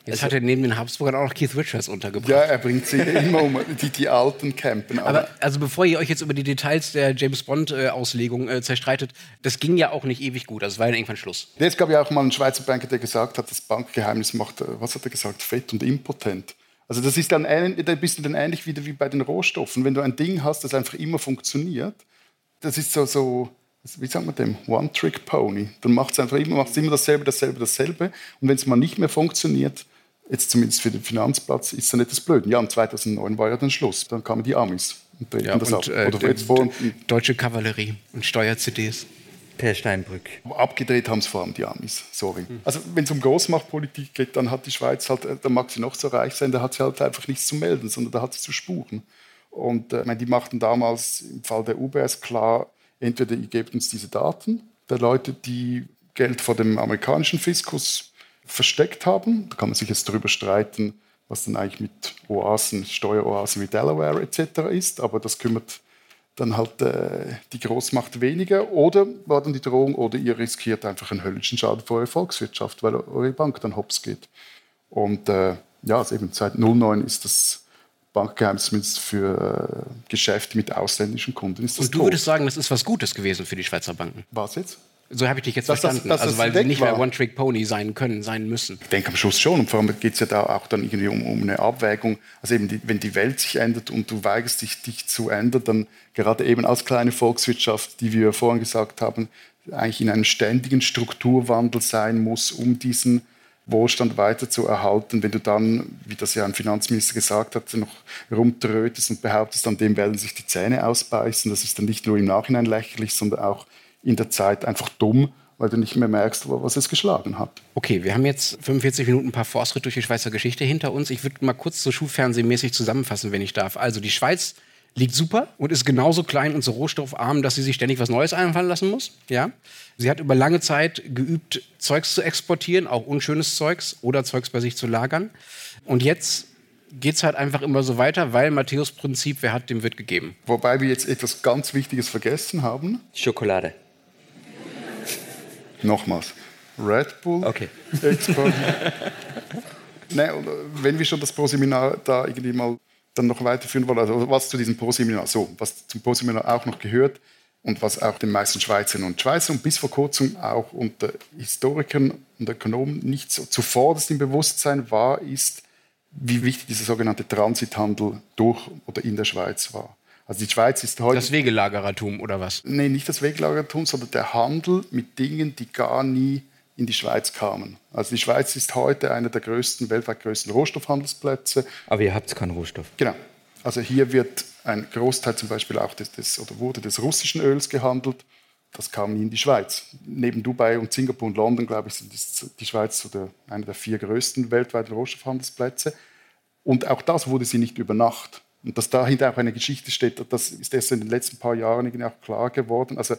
Jetzt also, hat er neben den Habsburgern auch noch Keith Richards untergebracht. Ja, er bringt sie immer um, die, die alten campen. Aber, aber, also bevor ihr euch jetzt über die Details der James Bond-Auslegung äh, zerstreitet, das ging ja auch nicht ewig gut. Also es war ja irgendwann Schluss. Es gab ja auch mal einen Schweizer Banker, der gesagt hat, das Bankgeheimnis macht, äh, was hat er gesagt, fett und impotent. Also das ist dann ein, ein bisschen dann ähnlich wieder wie bei den Rohstoffen. Wenn du ein Ding hast, das einfach immer funktioniert, das ist so, so wie sagt man dem, One-Trick-Pony. Dann macht es einfach immer, macht's immer dasselbe, dasselbe, dasselbe. Und wenn es mal nicht mehr funktioniert, jetzt zumindest für den Finanzplatz, ist ja nicht das Blöde. Ja, und 2009 war ja dann Schluss. Dann kamen die Amis und drehten das und, ab. Äh, Oder jetzt vor deutsche Kavallerie und Steuer-CDs. Per Steinbrück. Abgedreht haben es vor allem die Amis, sorry. Mhm. Also wenn es um Großmachtpolitik geht, dann hat die Schweiz halt, äh, da mag sie noch so reich sein, da hat sie halt einfach nichts zu melden, sondern da hat sie zu spuren. Und äh, meine, die machten damals im Fall der UBS klar, entweder ihr gebt uns diese Daten der Leute, die Geld vor dem amerikanischen Fiskus versteckt haben. Da kann man sich jetzt darüber streiten, was dann eigentlich mit Oasen, Steueroasen wie Delaware etc. ist, aber das kümmert dann halt äh, die Großmacht weniger. Oder war dann die Drohung, oder ihr riskiert einfach einen höllischen Schaden für eure Volkswirtschaft, weil eure Bank dann hops geht. Und äh, ja, also eben seit 09 ist das Bankgeheimnis zumindest für äh, Geschäfte mit ausländischen Kunden. Ist das Und du tot. würdest sagen, das ist was Gutes gewesen für die Schweizer Banken? Was jetzt? So habe ich dich jetzt dass verstanden. Das, also weil sie nicht mehr One-Trick-Pony sein können, sein müssen. Ich denke am Schluss schon. Und vor allem geht es ja da auch dann irgendwie um, um eine Abwägung. Also eben, die, wenn die Welt sich ändert und du weigerst dich, dich zu ändern, dann gerade eben als kleine Volkswirtschaft, die wir vorhin gesagt haben, eigentlich in einem ständigen Strukturwandel sein muss, um diesen Wohlstand weiter zu erhalten. Wenn du dann, wie das ja ein Finanzminister gesagt hat, noch rumtrötest und behauptest, an dem werden sich die Zähne ausbeißen, das ist dann nicht nur im Nachhinein lächerlich, sondern auch in der Zeit einfach dumm, weil du nicht mehr merkst, was es geschlagen hat. Okay, wir haben jetzt 45 Minuten ein paar Fortschritt durch die Schweizer Geschichte hinter uns. Ich würde mal kurz so schulfernsehmäßig zusammenfassen, wenn ich darf. Also die Schweiz liegt super und ist genauso klein und so rohstoffarm, dass sie sich ständig was Neues einfallen lassen muss. Ja? Sie hat über lange Zeit geübt, Zeugs zu exportieren, auch unschönes Zeugs oder Zeugs bei sich zu lagern. Und jetzt geht es halt einfach immer so weiter, weil Matthäus Prinzip, wer hat, dem wird gegeben. Wobei wir jetzt etwas ganz Wichtiges vergessen haben. Schokolade. Nochmals. Red Bull okay. Nein, wenn wir schon das Proseminar da irgendwie mal dann noch weiterführen wollen, also was zu diesem Proseminar, so, was zum Proseminar auch noch gehört und was auch den meisten Schweizerinnen und Schweizern und bis vor kurzem auch unter Historikern und Ökonomen nicht so zuvorderst im Bewusstsein war, ist, wie wichtig dieser sogenannte Transithandel durch oder in der Schweiz war. Also die Schweiz ist heute. Das Wegelagerertum oder was? Nein, nicht das Wegelagerertum, sondern der Handel mit Dingen, die gar nie in die Schweiz kamen. Also die Schweiz ist heute einer der größten, weltweit größten Rohstoffhandelsplätze. Aber ihr habt keinen Rohstoff. Genau. Also hier wird ein Großteil zum Beispiel auch des, des, oder wurde des russischen Öls gehandelt. Das kam nie in die Schweiz. Neben Dubai und Singapur und London, glaube ich, sind die Schweiz oder einer der vier größten weltweiten Rohstoffhandelsplätze. Und auch das wurde sie nicht über Nacht. Und dass dahinter auch eine Geschichte steht, das ist erst in den letzten paar Jahren irgendwie auch klar geworden. Also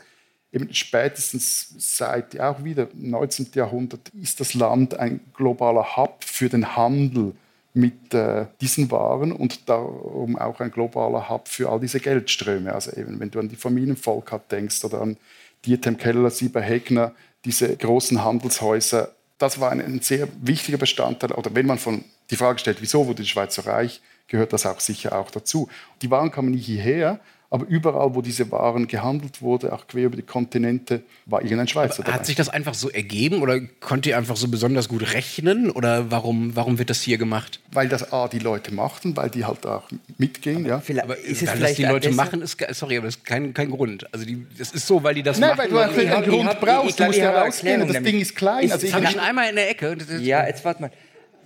eben spätestens seit auch wieder 19. Jahrhundert ist das Land ein globaler Hub für den Handel mit äh, diesen Waren und darum auch ein globaler Hub für all diese Geldströme. Also eben, wenn du an die Familienvolk denkst oder an Dietem Keller, Sieber Hegner, diese großen Handelshäuser, das war ein, ein, sehr wichtiger Bestandteil. Oder wenn man von die Frage stellt, wieso wurde die Schweiz so reich, gehört das auch sicher auch dazu. Die Waren kamen nie hierher, aber überall, wo diese Waren gehandelt wurden, auch quer über die Kontinente, war irgendein Schweizer dabei. Hat sich das einfach so ergeben oder konnte ihr einfach so besonders gut rechnen? Oder warum, warum wird das hier gemacht? Weil das A, die Leute machten, weil die halt auch mitgingen. ja. aber ist es weil das die Leute machen, ist, sorry, aber das ist kein, kein Grund. Also die, das ist so, weil die das Nein, machen. Nein, weil du einen Grund brauchst. Du musst ja rausgehen. Das Ding ist klein. Also ich habe schon einmal in der Ecke. Ja, jetzt warte mal.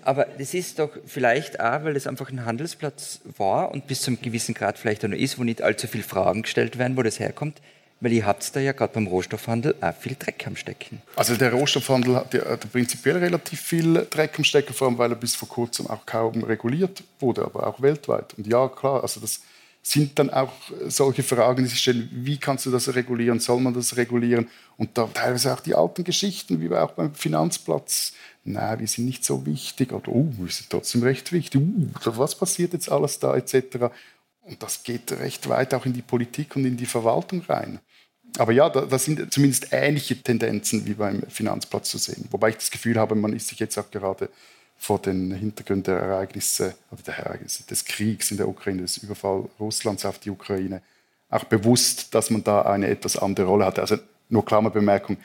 Aber das ist doch vielleicht auch, weil es einfach ein Handelsplatz war und bis zu einem gewissen Grad vielleicht auch noch ist, wo nicht allzu viele Fragen gestellt werden, wo das herkommt. Weil ihr habt da ja gerade beim Rohstoffhandel auch viel Dreck am Stecken. Also der Rohstoffhandel hat ja prinzipiell relativ viel Dreck am Stecken, vor allem weil er bis vor kurzem auch kaum reguliert wurde, aber auch weltweit. Und ja, klar, also das sind dann auch solche Fragen, die sich stellen, wie kannst du das regulieren, soll man das regulieren? Und da teilweise auch die alten Geschichten, wie auch beim Finanzplatz, nein, wir sind nicht so wichtig oder oh, wir sind trotzdem recht wichtig, uh, was passiert jetzt alles da etc. Und das geht recht weit auch in die Politik und in die Verwaltung rein. Aber ja, da, da, sind zumindest ähnliche Tendenzen wie beim Finanzplatz zu sehen. Wobei ich das Gefühl habe, man ist sich jetzt auch gerade vor den Hintergründen der Ereignisse, oder der Ereignisse des Kriegs in der Ukraine, des Überfalls Russlands auf die Ukraine, auch bewusst, dass man da eine etwas andere Rolle hat. Also nur Klammerbemerkung,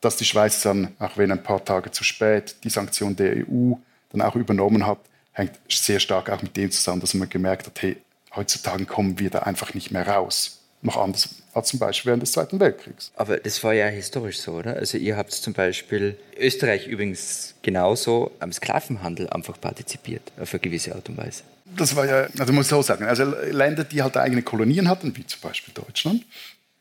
dass die Schweiz dann, auch wenn ein paar Tage zu spät, die Sanktion der EU dann auch übernommen hat, hängt sehr stark auch mit dem zusammen, dass man gemerkt hat, hey, heutzutage kommen wir da einfach nicht mehr raus. Noch anders als zum Beispiel während des Zweiten Weltkriegs. Aber das war ja historisch so, oder? Also ihr habt zum Beispiel, Österreich übrigens genauso, am Sklavenhandel einfach partizipiert, auf eine gewisse Art und Weise. Das war ja, also muss ich so sagen, also Länder, die halt eigene Kolonien hatten, wie zum Beispiel Deutschland,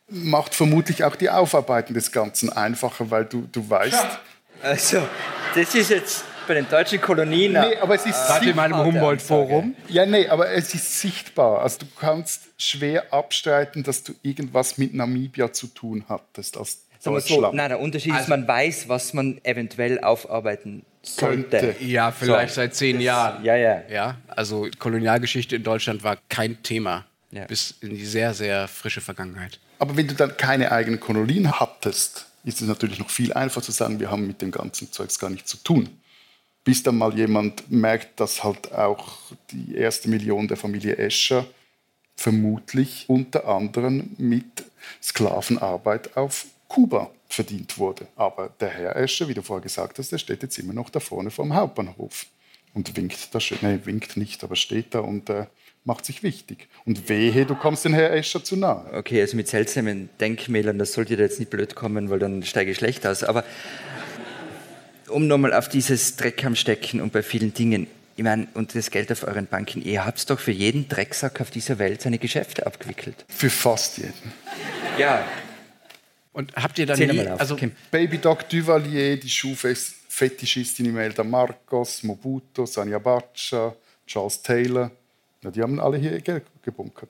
macht vermutlich auch die Aufarbeitung des Ganzen einfacher, weil du, du weißt. Ja. Also, das ist jetzt bei den deutschen Kolonien. Nee, aber es ist Warte in meinem Humboldt-Forum. Ja, nee, aber es ist sichtbar. Also du kannst schwer abstreiten, dass du irgendwas mit Namibia zu tun hattest als so, nein, der Unterschied also, ist, man weiß, was man eventuell aufarbeiten sollte. Könnte. Ja, vielleicht so. seit zehn Jahren. Ja, ja. ja, also Kolonialgeschichte in Deutschland war kein Thema ja. bis in die sehr, sehr frische Vergangenheit. Aber wenn du dann keine eigenen Kolonien hattest, ist es natürlich noch viel einfacher zu sagen, wir haben mit dem ganzen Zeugs gar nichts zu tun. Bis dann mal jemand merkt, dass halt auch die erste Million der Familie Escher vermutlich unter anderem mit Sklavenarbeit auf Kuba verdient wurde. Aber der Herr Escher, wie du vorher gesagt hast, der steht jetzt immer noch da vorne vom Hauptbahnhof und winkt da schön. Nein, winkt nicht, aber steht da und äh, macht sich wichtig. Und wehe, du kommst den Herr Escher zu nahe. Okay, also mit seltsamen Denkmälern, das sollte dir jetzt nicht blöd kommen, weil dann steige ich schlecht aus. Aber um nochmal auf dieses Dreck am Stecken und bei vielen Dingen, ich meine, und das Geld auf euren Banken, ihr habt doch für jeden Drecksack auf dieser Welt seine Geschäfte abgewickelt. Für fast jeden. Ja. Und habt ihr dann nie, auf, also Baby Doc Duvalier, die Schuhfetischistin Imelda Marcos, Mobuto, Sanja Bacha, Charles Taylor, ja, die haben alle hier Geld gebunkert.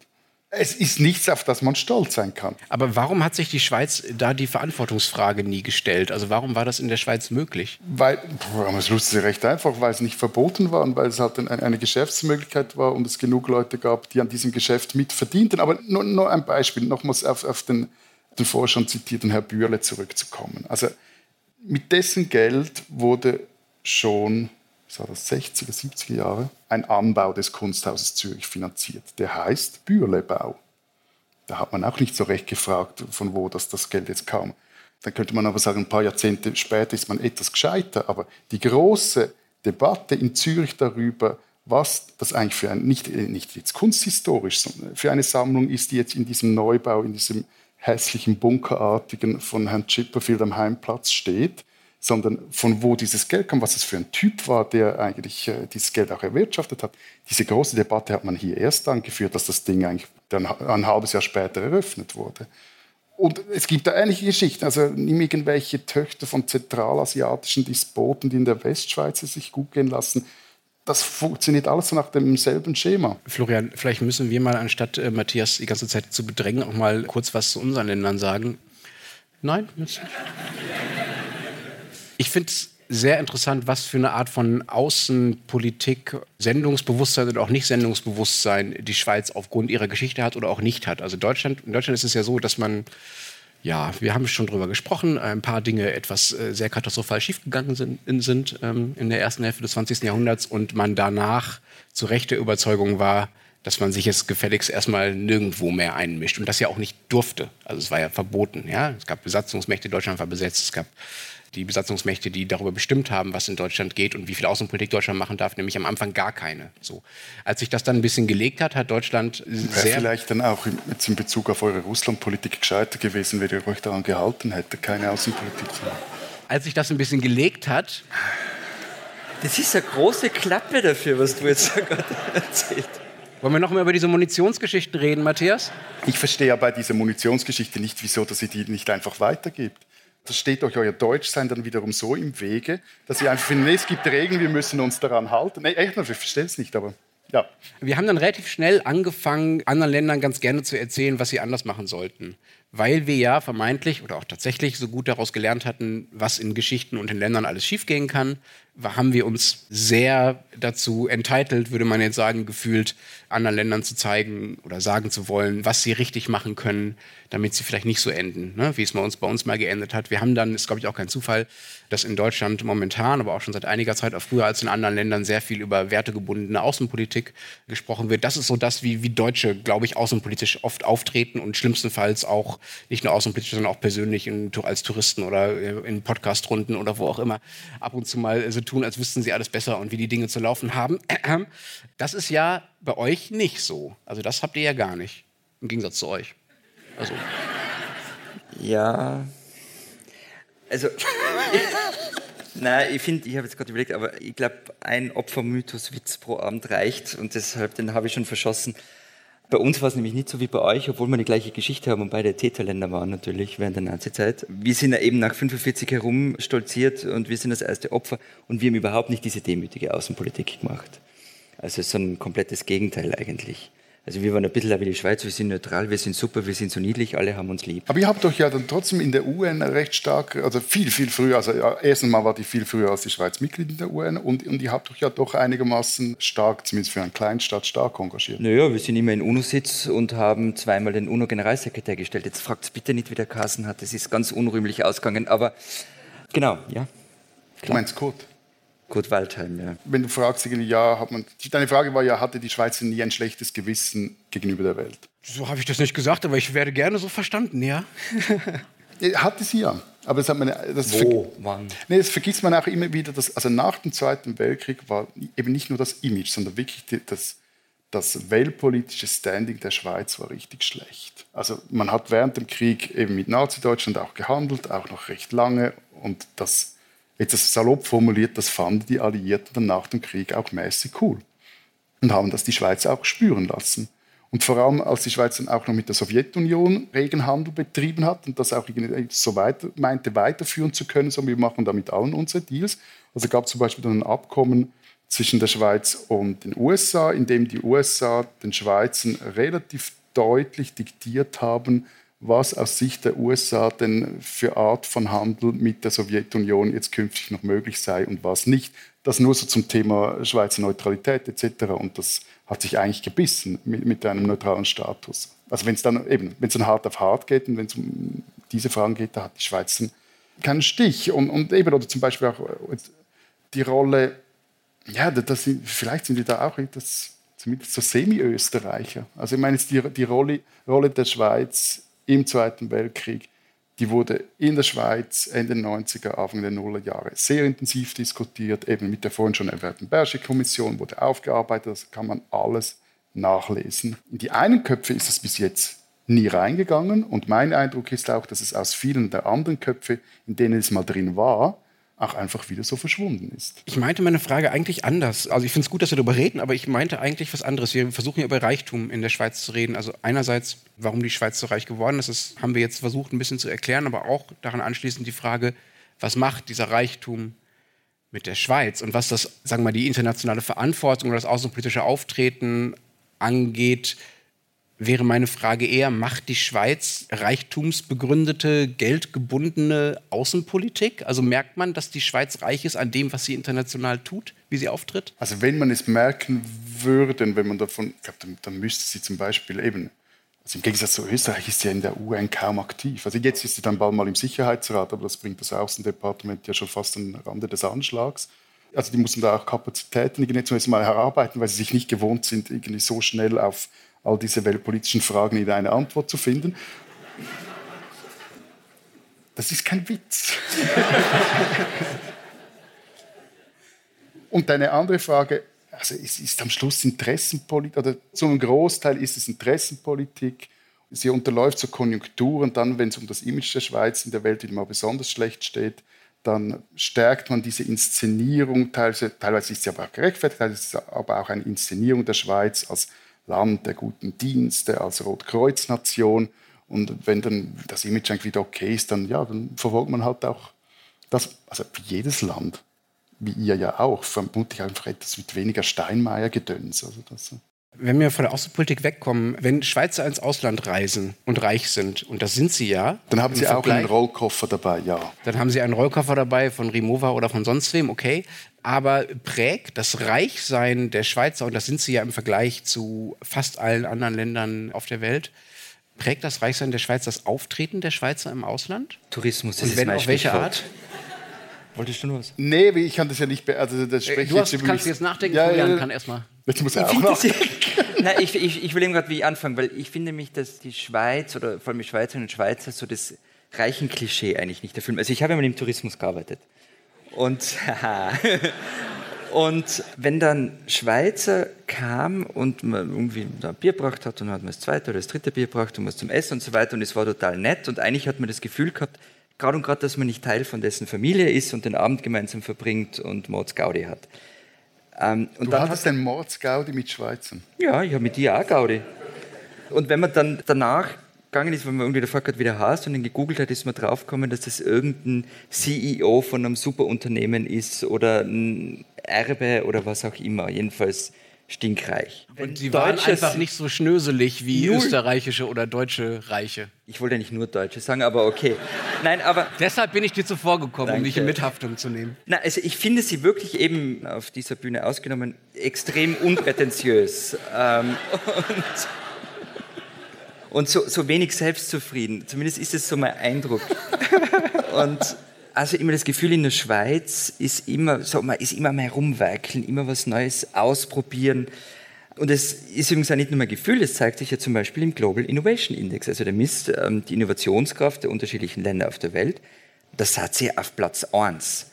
Es ist nichts, auf das man stolz sein kann. Aber warum hat sich die Schweiz da die Verantwortungsfrage nie gestellt? Also warum war das in der Schweiz möglich? Weil, es lustig recht einfach, weil es nicht verboten war und weil es halt eine Geschäftsmöglichkeit war und es genug Leute gab, die an diesem Geschäft mitverdienten. Aber nur, nur ein Beispiel, nochmals auf, auf den, den vorher schon zitierten Herr Bürle zurückzukommen. Also mit dessen Geld wurde schon das war das 60er, 70er Jahre, ein Anbau des Kunsthauses Zürich finanziert. Der heißt Bürlebau. Da hat man auch nicht so recht gefragt, von wo das, das Geld jetzt kam. Dann könnte man aber sagen, ein paar Jahrzehnte später ist man etwas gescheiter. Aber die große Debatte in Zürich darüber, was das eigentlich für ein, nicht, nicht jetzt kunsthistorisch, sondern für eine Sammlung ist, die jetzt in diesem Neubau, in diesem hässlichen Bunkerartigen von Herrn Chipperfield am Heimplatz steht sondern von wo dieses Geld kam, was es für ein Typ war, der eigentlich äh, dieses Geld auch erwirtschaftet hat. Diese große Debatte hat man hier erst angeführt, dass das Ding eigentlich dann ein halbes Jahr später eröffnet wurde. Und es gibt da ähnliche Geschichten. Also nimm irgendwelche Töchter von zentralasiatischen Despoten, die in der Westschweiz sich gut gehen lassen. das funktioniert alles nach demselben Schema. Florian, vielleicht müssen wir mal, anstatt äh, Matthias die ganze Zeit zu bedrängen, auch mal kurz was zu unseren Ländern sagen. Nein? Ich finde es sehr interessant, was für eine Art von Außenpolitik, Sendungsbewusstsein oder auch Nicht-Sendungsbewusstsein die Schweiz aufgrund ihrer Geschichte hat oder auch nicht hat. Also Deutschland, in Deutschland ist es ja so, dass man ja, wir haben schon drüber gesprochen, ein paar Dinge etwas äh, sehr katastrophal schiefgegangen sind, sind ähm, in der ersten Hälfte des 20. Jahrhunderts und man danach zu Recht der Überzeugung war, dass man sich jetzt gefälligst erstmal nirgendwo mehr einmischt und das ja auch nicht durfte. Also es war ja verboten. Ja? Es gab Besatzungsmächte, Deutschland war besetzt, es gab die Besatzungsmächte, die darüber bestimmt haben, was in Deutschland geht und wie viel Außenpolitik Deutschland machen darf, nämlich am Anfang gar keine. So. Als sich das dann ein bisschen gelegt hat, hat Deutschland sehr... Wäre vielleicht dann auch jetzt in Bezug auf eure Russlandpolitik gescheiter gewesen, wenn ihr euch daran gehalten hättet, keine Außenpolitik zu machen. Als sich das ein bisschen gelegt hat... Das ist eine große Klappe dafür, was du jetzt gerade erzählt wollen wir noch mal über diese Munitionsgeschichten reden, Matthias? Ich verstehe ja bei dieser Munitionsgeschichte nicht, wieso dass ihr die nicht einfach weitergibt das steht euch euer Deutschsein dann wiederum so im Wege, dass ihr einfach findet, es gibt Regeln, wir müssen uns daran halten. Nee, echt, ich verstehe es nicht, aber ja. Wir haben dann relativ schnell angefangen, anderen Ländern ganz gerne zu erzählen, was sie anders machen sollten. Weil wir ja vermeintlich oder auch tatsächlich so gut daraus gelernt hatten, was in Geschichten und in Ländern alles schiefgehen kann, haben wir uns sehr dazu entitelt, würde man jetzt sagen, gefühlt, anderen Ländern zu zeigen oder sagen zu wollen, was sie richtig machen können, damit sie vielleicht nicht so enden, ne? wie es bei uns, bei uns mal geendet hat. Wir haben dann, ist glaube ich auch kein Zufall, dass in Deutschland momentan, aber auch schon seit einiger Zeit, auch früher als in anderen Ländern, sehr viel über wertegebundene Außenpolitik gesprochen wird. Das ist so das, wie, wie Deutsche, glaube ich, außenpolitisch oft auftreten und schlimmstenfalls auch nicht nur außenpolitisch, sondern auch persönlich in, als Touristen oder in Podcastrunden oder wo auch immer ab und zu mal so tun, als wüssten sie alles besser und wie die Dinge zu laufen haben. Das ist ja bei euch nicht so. Also das habt ihr ja gar nicht, im Gegensatz zu euch. Also. Ja. Also. Nein, ich finde, ich habe jetzt gerade überlegt, aber ich glaube, ein Opfermythos-Witz pro Abend reicht und deshalb, den habe ich schon verschossen. Bei uns war es nämlich nicht so wie bei euch, obwohl wir die gleiche Geschichte haben und beide Täterländer waren natürlich während der Nazizeit. Wir sind ja eben nach 45 herum stolziert und wir sind das erste Opfer und wir haben überhaupt nicht diese demütige Außenpolitik gemacht. Also so ein komplettes Gegenteil eigentlich. Also wir waren ein bisschen wie die Schweiz, wir sind neutral, wir sind super, wir sind so niedlich, alle haben uns lieb. Aber ihr habt euch ja dann trotzdem in der UN recht stark, also viel, viel früher, also erstens mal war die viel früher als die Schweiz Mitglied in der UN und, und ihr habt euch ja doch einigermaßen stark, zumindest für einen Kleinstaat, stark engagiert. Naja, wir sind immer in UNO-Sitz und haben zweimal den UNO-Generalsekretär gestellt. Jetzt fragt bitte nicht, wie der Kassen hat, das ist ganz unrühmlich ausgegangen, aber genau, ja. Klar. Du meinst Kurt? Kurt Waldheim, ja. Wenn du fragst, ja, hat man, deine Frage war ja, hatte die Schweiz nie ein schlechtes Gewissen gegenüber der Welt? So habe ich das nicht gesagt, aber ich werde gerne so verstanden, ja. hatte sie ja. Aber das, hat man, das, Wo, wann? Nee, das vergisst man auch immer wieder. Dass, also nach dem Zweiten Weltkrieg war eben nicht nur das Image, sondern wirklich die, das, das weltpolitische Standing der Schweiz war richtig schlecht. Also man hat während dem Krieg eben mit Nazi-Deutschland auch gehandelt, auch noch recht lange. Und das jetzt das salopp formuliert, das fanden die Alliierten dann nach dem Krieg auch mäßig cool. Und haben das die Schweizer auch spüren lassen. Und vor allem, als die Schweiz dann auch noch mit der Sowjetunion regen Handel betrieben hat und das auch so weiter, meinte, weiterführen zu können, so wir machen damit allen unsere Deals. Also gab es zum Beispiel dann ein Abkommen zwischen der Schweiz und den USA, in dem die USA den Schweizern relativ deutlich diktiert haben, was aus Sicht der USA denn für Art von Handel mit der Sowjetunion jetzt künftig noch möglich sei und was nicht. Das nur so zum Thema Schweizer Neutralität etc. Und das hat sich eigentlich gebissen mit, mit einem neutralen Status. Also wenn es dann eben, wenn es dann hart auf hart geht und wenn es um diese Fragen geht, da hat die Schweiz keinen Stich. Und, und eben, oder zum Beispiel auch die Rolle, ja, das sind, vielleicht sind die da auch das, zumindest so Semi-Österreicher. Also ich meine jetzt die, die Rolle, Rolle der Schweiz im Zweiten Weltkrieg, die wurde in der Schweiz Ende der 90er, Anfang der Nullerjahre sehr intensiv diskutiert, eben mit der vorhin schon erwähnten Berger-Kommission wurde aufgearbeitet, das kann man alles nachlesen. In die einen Köpfe ist es bis jetzt nie reingegangen und mein Eindruck ist auch, dass es aus vielen der anderen Köpfe, in denen es mal drin war, auch einfach wieder so verschwunden ist. Ich meinte meine Frage eigentlich anders. Also ich finde es gut, dass wir darüber reden, aber ich meinte eigentlich was anderes. Wir versuchen ja über Reichtum in der Schweiz zu reden. Also einerseits, warum die Schweiz so reich geworden ist, das haben wir jetzt versucht ein bisschen zu erklären, aber auch daran anschließend die Frage, was macht dieser Reichtum mit der Schweiz. Und was das, sagen wir mal, die internationale Verantwortung oder das außenpolitische Auftreten angeht, wäre meine Frage eher, macht die Schweiz reichtumsbegründete, geldgebundene Außenpolitik? Also merkt man, dass die Schweiz reich ist an dem, was sie international tut, wie sie auftritt? Also wenn man es merken würde, wenn man davon, ich glaube, dann, dann müsste sie zum Beispiel eben also im Gegensatz zu Österreich ist sie in der UN kaum aktiv. Also jetzt ist sie dann bald mal im Sicherheitsrat, aber das bringt das Außendepartement ja schon fast den Rande des Anschlags. Also die müssen da auch Kapazitäten irgendwie zunächst mal herarbeiten, weil sie sich nicht gewohnt sind, irgendwie so schnell auf all diese weltpolitischen Fragen in eine Antwort zu finden. Das ist kein Witz. Und eine andere Frage, also es ist am Schluss Interessenpolitik, oder zum Großteil ist es Interessenpolitik. Sie unterläuft so Konjunkturen, dann, wenn es um das Image der Schweiz in der Welt mal besonders schlecht steht, dann stärkt man diese Inszenierung, teilweise, teilweise ist sie aber auch gerechtfertigt, teilweise ist es aber auch eine Inszenierung der Schweiz als Land der guten Dienste, als Rotkreuznation. Und wenn dann das Image eigentlich wieder okay ist, dann, ja, dann verfolgt man halt auch das, also wie jedes Land wie ihr ja auch, vermutlich einfach etwas mit weniger Steinmeier-Gedöns. Also das, äh. Wenn wir von der Außenpolitik wegkommen, wenn Schweizer ins Ausland reisen und reich sind, und das sind sie ja. Dann haben sie auch einen Rollkoffer dabei, ja. Dann haben sie einen Rollkoffer dabei von Rimowa oder von sonst wem, okay. Aber prägt das Reichsein der Schweizer, und das sind sie ja im Vergleich zu fast allen anderen Ländern auf der Welt, prägt das Reichsein der Schweiz das Auftreten der Schweizer im Ausland? Tourismus ist und wenn, auf welche Art? Wolltest du nur was? Nee, ich kann das ja nicht. Also das äh, du hast, kannst jetzt nachdenken, ja, Julian ja, kann erstmal. Ich muss ja auch noch. Nein, ich, ich, ich will eben gerade wie anfangen, weil ich finde mich, dass die Schweiz oder vor allem die Schweizerinnen und Schweizer so das reichen Klischee eigentlich nicht erfüllen. Also ich habe ja mal im Tourismus gearbeitet. Und, und wenn dann Schweizer kam und man irgendwie ein Bier gebracht hat, dann hat man das zweite oder das dritte Bier gebracht und was zum Essen und so weiter und es war total nett und eigentlich hat man das Gefühl gehabt, gerade und gerade, dass man nicht Teil von dessen Familie ist und den Abend gemeinsam verbringt und Mordsgaudi hat. Ähm, und du dann hattest den Mordsgaudi mit Schweizern? Ja, ich habe mit dir auch Gaudi. Und wenn man dann danach gegangen ist, wenn man irgendwie der Fuck wieder hast und dann gegoogelt hat, ist man draufgekommen, dass das irgendein CEO von einem Superunternehmen ist oder ein Erbe oder was auch immer. Jedenfalls stinkreich. Und sie waren einfach nicht so schnöselig wie Null. österreichische oder deutsche Reiche. Ich wollte nicht nur Deutsche sagen, aber okay. Nein, aber deshalb bin ich dir zuvor gekommen, Danke. um dich in Mithaftung zu nehmen. Na, also ich finde sie wirklich eben auf dieser Bühne ausgenommen extrem unprätentiös ähm, und, und so, so wenig selbstzufrieden. Zumindest ist es so mein Eindruck. und also immer das Gefühl in der Schweiz ist immer so, man ist immer mehr rumweikeln, immer was Neues ausprobieren. Und es ist übrigens auch nicht nur mein Gefühl, es zeigt sich ja zum Beispiel im Global Innovation Index, also der misst ähm, die Innovationskraft der unterschiedlichen Länder auf der Welt. Da seid ihr auf Platz 1.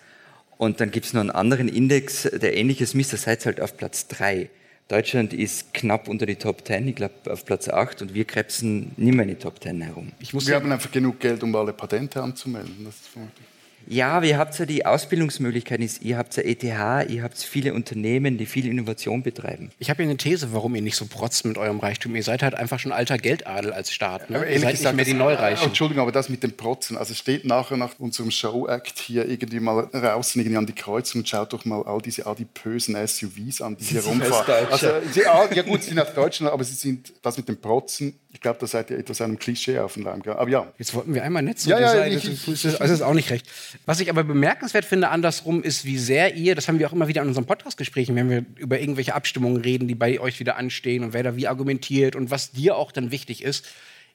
Und dann gibt es noch einen anderen Index, der ähnliches misst, da seid ihr halt auf Platz 3. Deutschland ist knapp unter die Top 10, ich glaube auf Platz 8 und wir krebsen nicht mehr in die Top 10 herum. wir haben einfach genug Geld, um alle Patente anzumelden. Das ist vermutlich ja, ihr habt ja die Ausbildungsmöglichkeiten, ihr habt ja ETH, ihr habt viele Unternehmen, die viel Innovation betreiben. Ich habe hier eine These, warum ihr nicht so protzt mit eurem Reichtum. Ihr seid halt einfach schon alter Geldadel als Staat. Ne? Ihr seid gesagt, nicht mehr die Neureichen. Entschuldigung, aber das mit dem Protzen, also steht nachher nach unserem Show-Act hier irgendwie mal raus irgendwie an die Kreuzung und schaut doch mal all diese adipösen SUVs an, die hier rumfahren. Also, sie, ja gut, sie sind aus Deutschland, aber sie sind das mit dem Protzen ich glaube, da seid ihr etwas einem Klischee auf den Leim. Aber ja. Jetzt wollten wir einmal nett so ja, ja, sein. Ich, ich, das, ist, das ist auch nicht recht. Was ich aber bemerkenswert finde andersrum, ist, wie sehr ihr, das haben wir auch immer wieder in unseren Podcast-Gesprächen, wenn wir über irgendwelche Abstimmungen reden, die bei euch wieder anstehen und wer da wie argumentiert und was dir auch dann wichtig ist,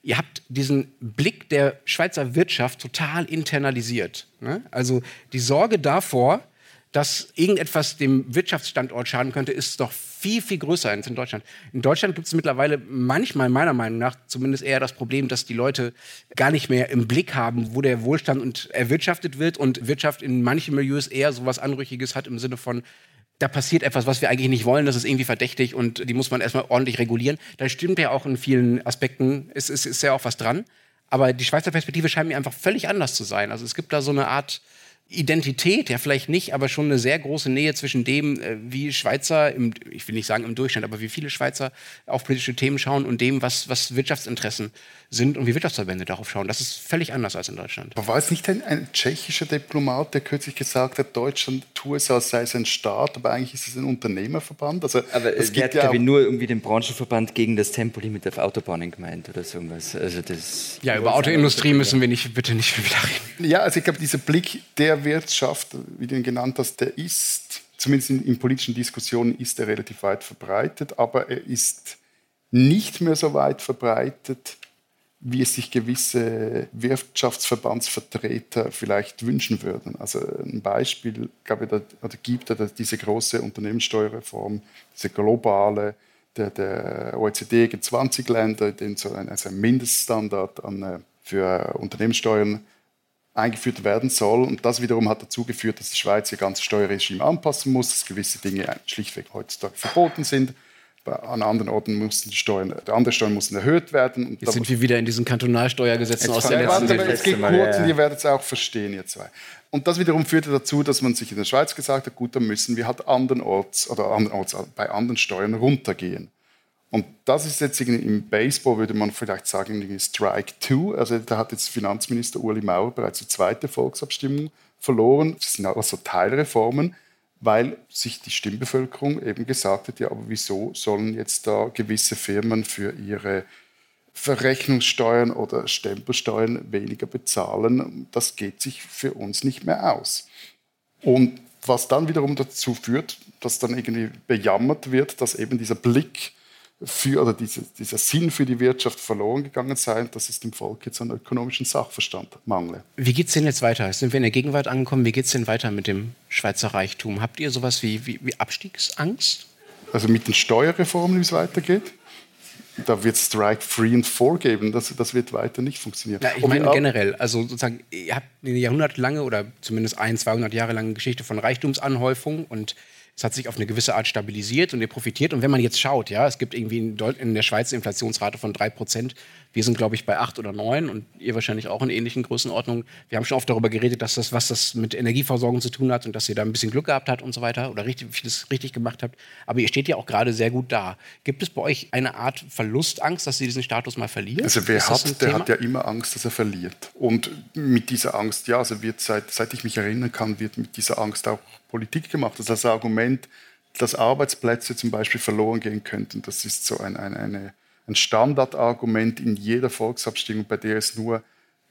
ihr habt diesen Blick der Schweizer Wirtschaft total internalisiert. Ne? Also die Sorge davor, dass irgendetwas dem Wirtschaftsstandort schaden könnte, ist doch viel, viel größer als in Deutschland. In Deutschland gibt es mittlerweile manchmal, meiner Meinung nach, zumindest eher das Problem, dass die Leute gar nicht mehr im Blick haben, wo der Wohlstand und erwirtschaftet wird und Wirtschaft in manchen Milieus eher so was Anrüchiges hat im Sinne von, da passiert etwas, was wir eigentlich nicht wollen, das ist irgendwie verdächtig und die muss man erstmal ordentlich regulieren. Da stimmt ja auch in vielen Aspekten, es ist, ist ja auch was dran. Aber die Schweizer Perspektive scheint mir einfach völlig anders zu sein. Also es gibt da so eine Art Identität, ja vielleicht nicht, aber schon eine sehr große Nähe zwischen dem, äh, wie Schweizer, im, ich will nicht sagen im Durchschnitt, aber wie viele Schweizer auf politische Themen schauen und dem, was, was Wirtschaftsinteressen sind und wie Wirtschaftsverbände darauf schauen. Das ist völlig anders als in Deutschland. Aber war es nicht ein, ein tschechischer Diplomat, der kürzlich gesagt hat, Deutschland tut tue so, als sei es ein Staat, aber eigentlich ist es ein Unternehmerverband. Also, aber es wird, ja glaube ich, nur irgendwie den Branchenverband gegen das Tempolimit auf Autobahnen gemeint oder so irgendwas. Also das ja, über Autoindustrie müssen wir nicht, bitte nicht wieder reden. Ja, also ich glaube, dieser Blick der Wirtschaft, wie du ihn genannt hast, der ist, zumindest in, in politischen Diskussionen, ist er relativ weit verbreitet, aber er ist nicht mehr so weit verbreitet, wie es sich gewisse Wirtschaftsverbandsvertreter vielleicht wünschen würden. Also ein Beispiel gab es, oder gibt es diese große Unternehmenssteuerreform, diese globale der, der OECD G20-Länder, den so ein, also ein Mindeststandard an, äh, für Unternehmenssteuern eingeführt werden soll. Und das wiederum hat dazu geführt, dass die Schweiz ihr ganzes Steuerregime anpassen muss, dass gewisse Dinge schlichtweg heutzutage verboten sind an anderen Orten mussten die Steuern, andere Steuern mussten erhöht werden. Jetzt sind wir wieder in diesen Kantonalsteuergesetzen aus der letzten Warte, Jetzt geht kurz und ihr werdet es auch verstehen, ihr zwei. Und das wiederum führte dazu, dass man sich in der Schweiz gesagt hat, gut, dann müssen wir halt andernorts oder andernorts bei anderen Steuern runtergehen. Und das ist jetzt im Baseball, würde man vielleicht sagen, Strike Two. Also da hat jetzt Finanzminister Uli Maurer bereits die zweite Volksabstimmung verloren. Das sind also Teilreformen weil sich die Stimmbevölkerung eben gesagt hat, ja, aber wieso sollen jetzt da gewisse Firmen für ihre Verrechnungssteuern oder Stempelsteuern weniger bezahlen? Das geht sich für uns nicht mehr aus. Und was dann wiederum dazu führt, dass dann irgendwie bejammert wird, dass eben dieser Blick für, oder diese, dieser Sinn für die Wirtschaft verloren gegangen sei, dass es dem Volk jetzt an ökonomischen Sachverstand mangle. Wie geht es denn jetzt weiter? Sind wir in der Gegenwart angekommen? Wie geht es denn weiter mit dem Schweizer Reichtum? Habt ihr sowas wie, wie, wie Abstiegsangst? Also mit den Steuerreformen, wie es weitergeht? Da wird Strike Free and Four geben. Das, das wird weiter nicht funktionieren. Ja, ich meine generell, also sozusagen, ihr habt eine jahrhundertelange oder zumindest ein, 200 Jahre lange Geschichte von Reichtumsanhäufung und es hat sich auf eine gewisse Art stabilisiert und ihr profitiert. Und wenn man jetzt schaut, ja, es gibt irgendwie in der Schweiz eine Inflationsrate von 3 Prozent. Wir sind, glaube ich, bei 8 oder 9 und ihr wahrscheinlich auch in ähnlichen Größenordnungen. Wir haben schon oft darüber geredet, dass das, was das mit Energieversorgung zu tun hat und dass ihr da ein bisschen Glück gehabt habt und so weiter oder richtig, vieles richtig gemacht habt. Aber ihr steht ja auch gerade sehr gut da. Gibt es bei euch eine Art Verlustangst, dass ihr diesen Status mal verliert? Also wer hat, der Thema? hat ja immer Angst, dass er verliert. Und mit dieser Angst, ja, also wird seit, seit ich mich erinnern kann, wird mit dieser Angst auch Politik gemacht. Das ist das Argument, dass Arbeitsplätze zum Beispiel verloren gehen könnten. Das ist so ein, ein, eine, ein Standardargument in jeder Volksabstimmung, bei der es nur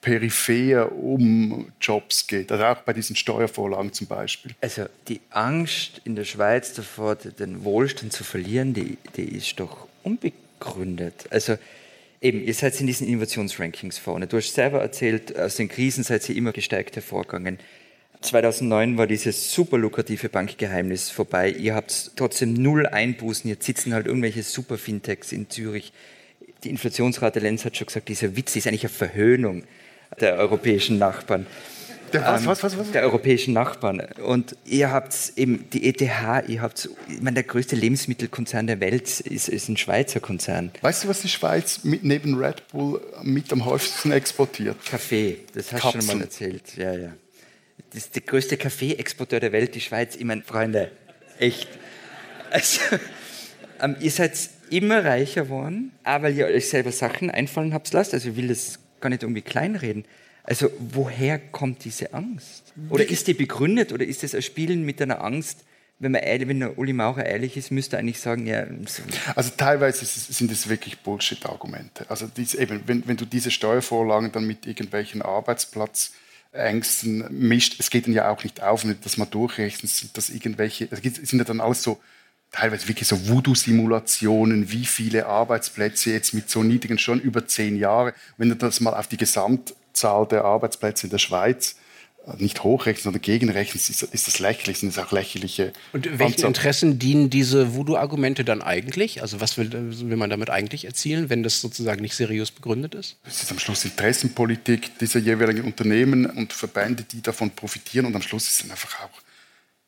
peripher um Jobs geht, also auch bei diesen Steuervorlagen zum Beispiel. Also die Angst in der Schweiz davor, den Wohlstand zu verlieren, die, die ist doch unbegründet. Also eben, ihr seid in diesen Innovationsrankings vorne. Du hast selber erzählt, aus den Krisen seid ihr immer gesteigt hervorgegangen. 2009 war dieses super lukrative Bankgeheimnis vorbei. Ihr habt trotzdem null Einbußen. Jetzt sitzen halt irgendwelche super Fintechs in Zürich. Die Inflationsrate, Lenz hat schon gesagt, dieser Witz ist eigentlich eine Verhöhnung der europäischen Nachbarn. Der, was, was, was, was? Der europäischen Nachbarn. Und ihr habt eben die ETH, ihr habt, ich meine, der größte Lebensmittelkonzern der Welt ist, ist ein Schweizer Konzern. Weißt du, was die Schweiz mit, neben Red Bull mit am häufigsten exportiert? Kaffee, das hast du schon mal erzählt. Ja, ja das ist der größte Kaffeeexporteur der Welt, die Schweiz. Ich meine, Freunde, echt. Also, ähm, ihr seid immer reicher geworden, aber weil ihr euch selber Sachen einfallen habt lasst. Also ich will das gar nicht irgendwie kleinreden. Also woher kommt diese Angst? Oder ist die begründet oder ist das ein Spielen mit einer Angst, wenn man ehrlich, wenn Uli Maurer ehrlich ist, müsste eigentlich sagen, ja. So. Also teilweise sind es wirklich Bullshit-Argumente. Also dies, eben, wenn, wenn du diese Steuervorlagen dann mit irgendwelchen Arbeitsplatz Ängsten mischt. Es geht dann ja auch nicht auf, dass man durchrechnet, sind das irgendwelche, es sind ja dann alles so teilweise wirklich so Voodoo-Simulationen, wie viele Arbeitsplätze jetzt mit so niedrigen schon über zehn Jahre. Wenn du das mal auf die Gesamtzahl der Arbeitsplätze in der Schweiz nicht hochrechnen, sondern gegenrechnen, ist, ist das lächerlich, sind das auch lächerliche. Und welchen Anzahl. Interessen dienen diese Voodoo-Argumente dann eigentlich? Also was will, will, man damit eigentlich erzielen, wenn das sozusagen nicht seriös begründet ist? Es ist am Schluss Interessenpolitik dieser jeweiligen Unternehmen und Verbände, die davon profitieren und am Schluss ist es einfach auch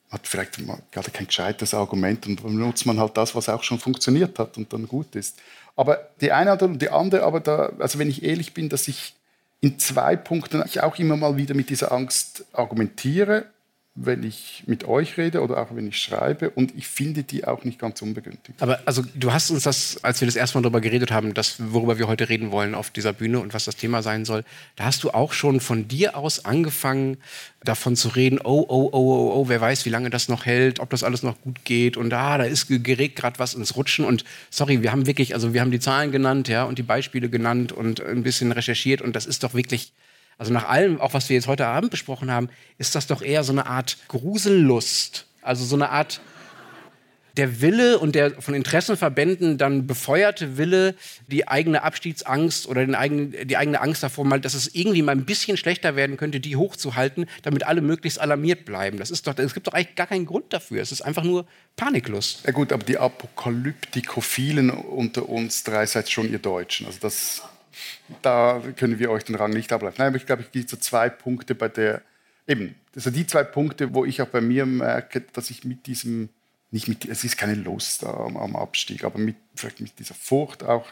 hat vielleicht gerade kein gescheites Argument und dann nutzt man halt das, was auch schon funktioniert hat und dann gut ist. Aber die eine oder die andere, aber da, also wenn ich ehrlich bin, dass ich in zwei Punkten ich auch immer mal wieder mit dieser Angst argumentiere. Wenn ich mit euch rede oder auch wenn ich schreibe und ich finde die auch nicht ganz unbegünstigt. Aber also du hast uns das, als wir das erste Mal darüber geredet haben, das, worüber wir heute reden wollen auf dieser Bühne und was das Thema sein soll, da hast du auch schon von dir aus angefangen, davon zu reden, oh, oh, oh, oh, oh, wer weiß, wie lange das noch hält, ob das alles noch gut geht und da, da ist geregt gerade was ins Rutschen und sorry, wir haben wirklich, also wir haben die Zahlen genannt, ja, und die Beispiele genannt und ein bisschen recherchiert und das ist doch wirklich also nach allem, auch was wir jetzt heute Abend besprochen haben, ist das doch eher so eine Art Grusellust. Also so eine Art der Wille und der von Interessenverbänden dann befeuerte Wille, die eigene Abstiegsangst oder eigenen, die eigene Angst davor, mal, dass es irgendwie mal ein bisschen schlechter werden könnte, die hochzuhalten, damit alle möglichst alarmiert bleiben. Das ist doch, es gibt doch eigentlich gar keinen Grund dafür. Es ist einfach nur Paniklust. Ja gut, aber die Apokalyptikophilen unter uns drei seid schon ihr Deutschen. Also das da können wir euch den Rang nicht ableiten. Nein, aber ich glaube, es gibt so zwei Punkte bei der, eben, also die zwei Punkte, wo ich auch bei mir merke, dass ich mit diesem, nicht mit, es ist keine Lust am, am Abstieg, aber mit, vielleicht mit dieser Furcht auch,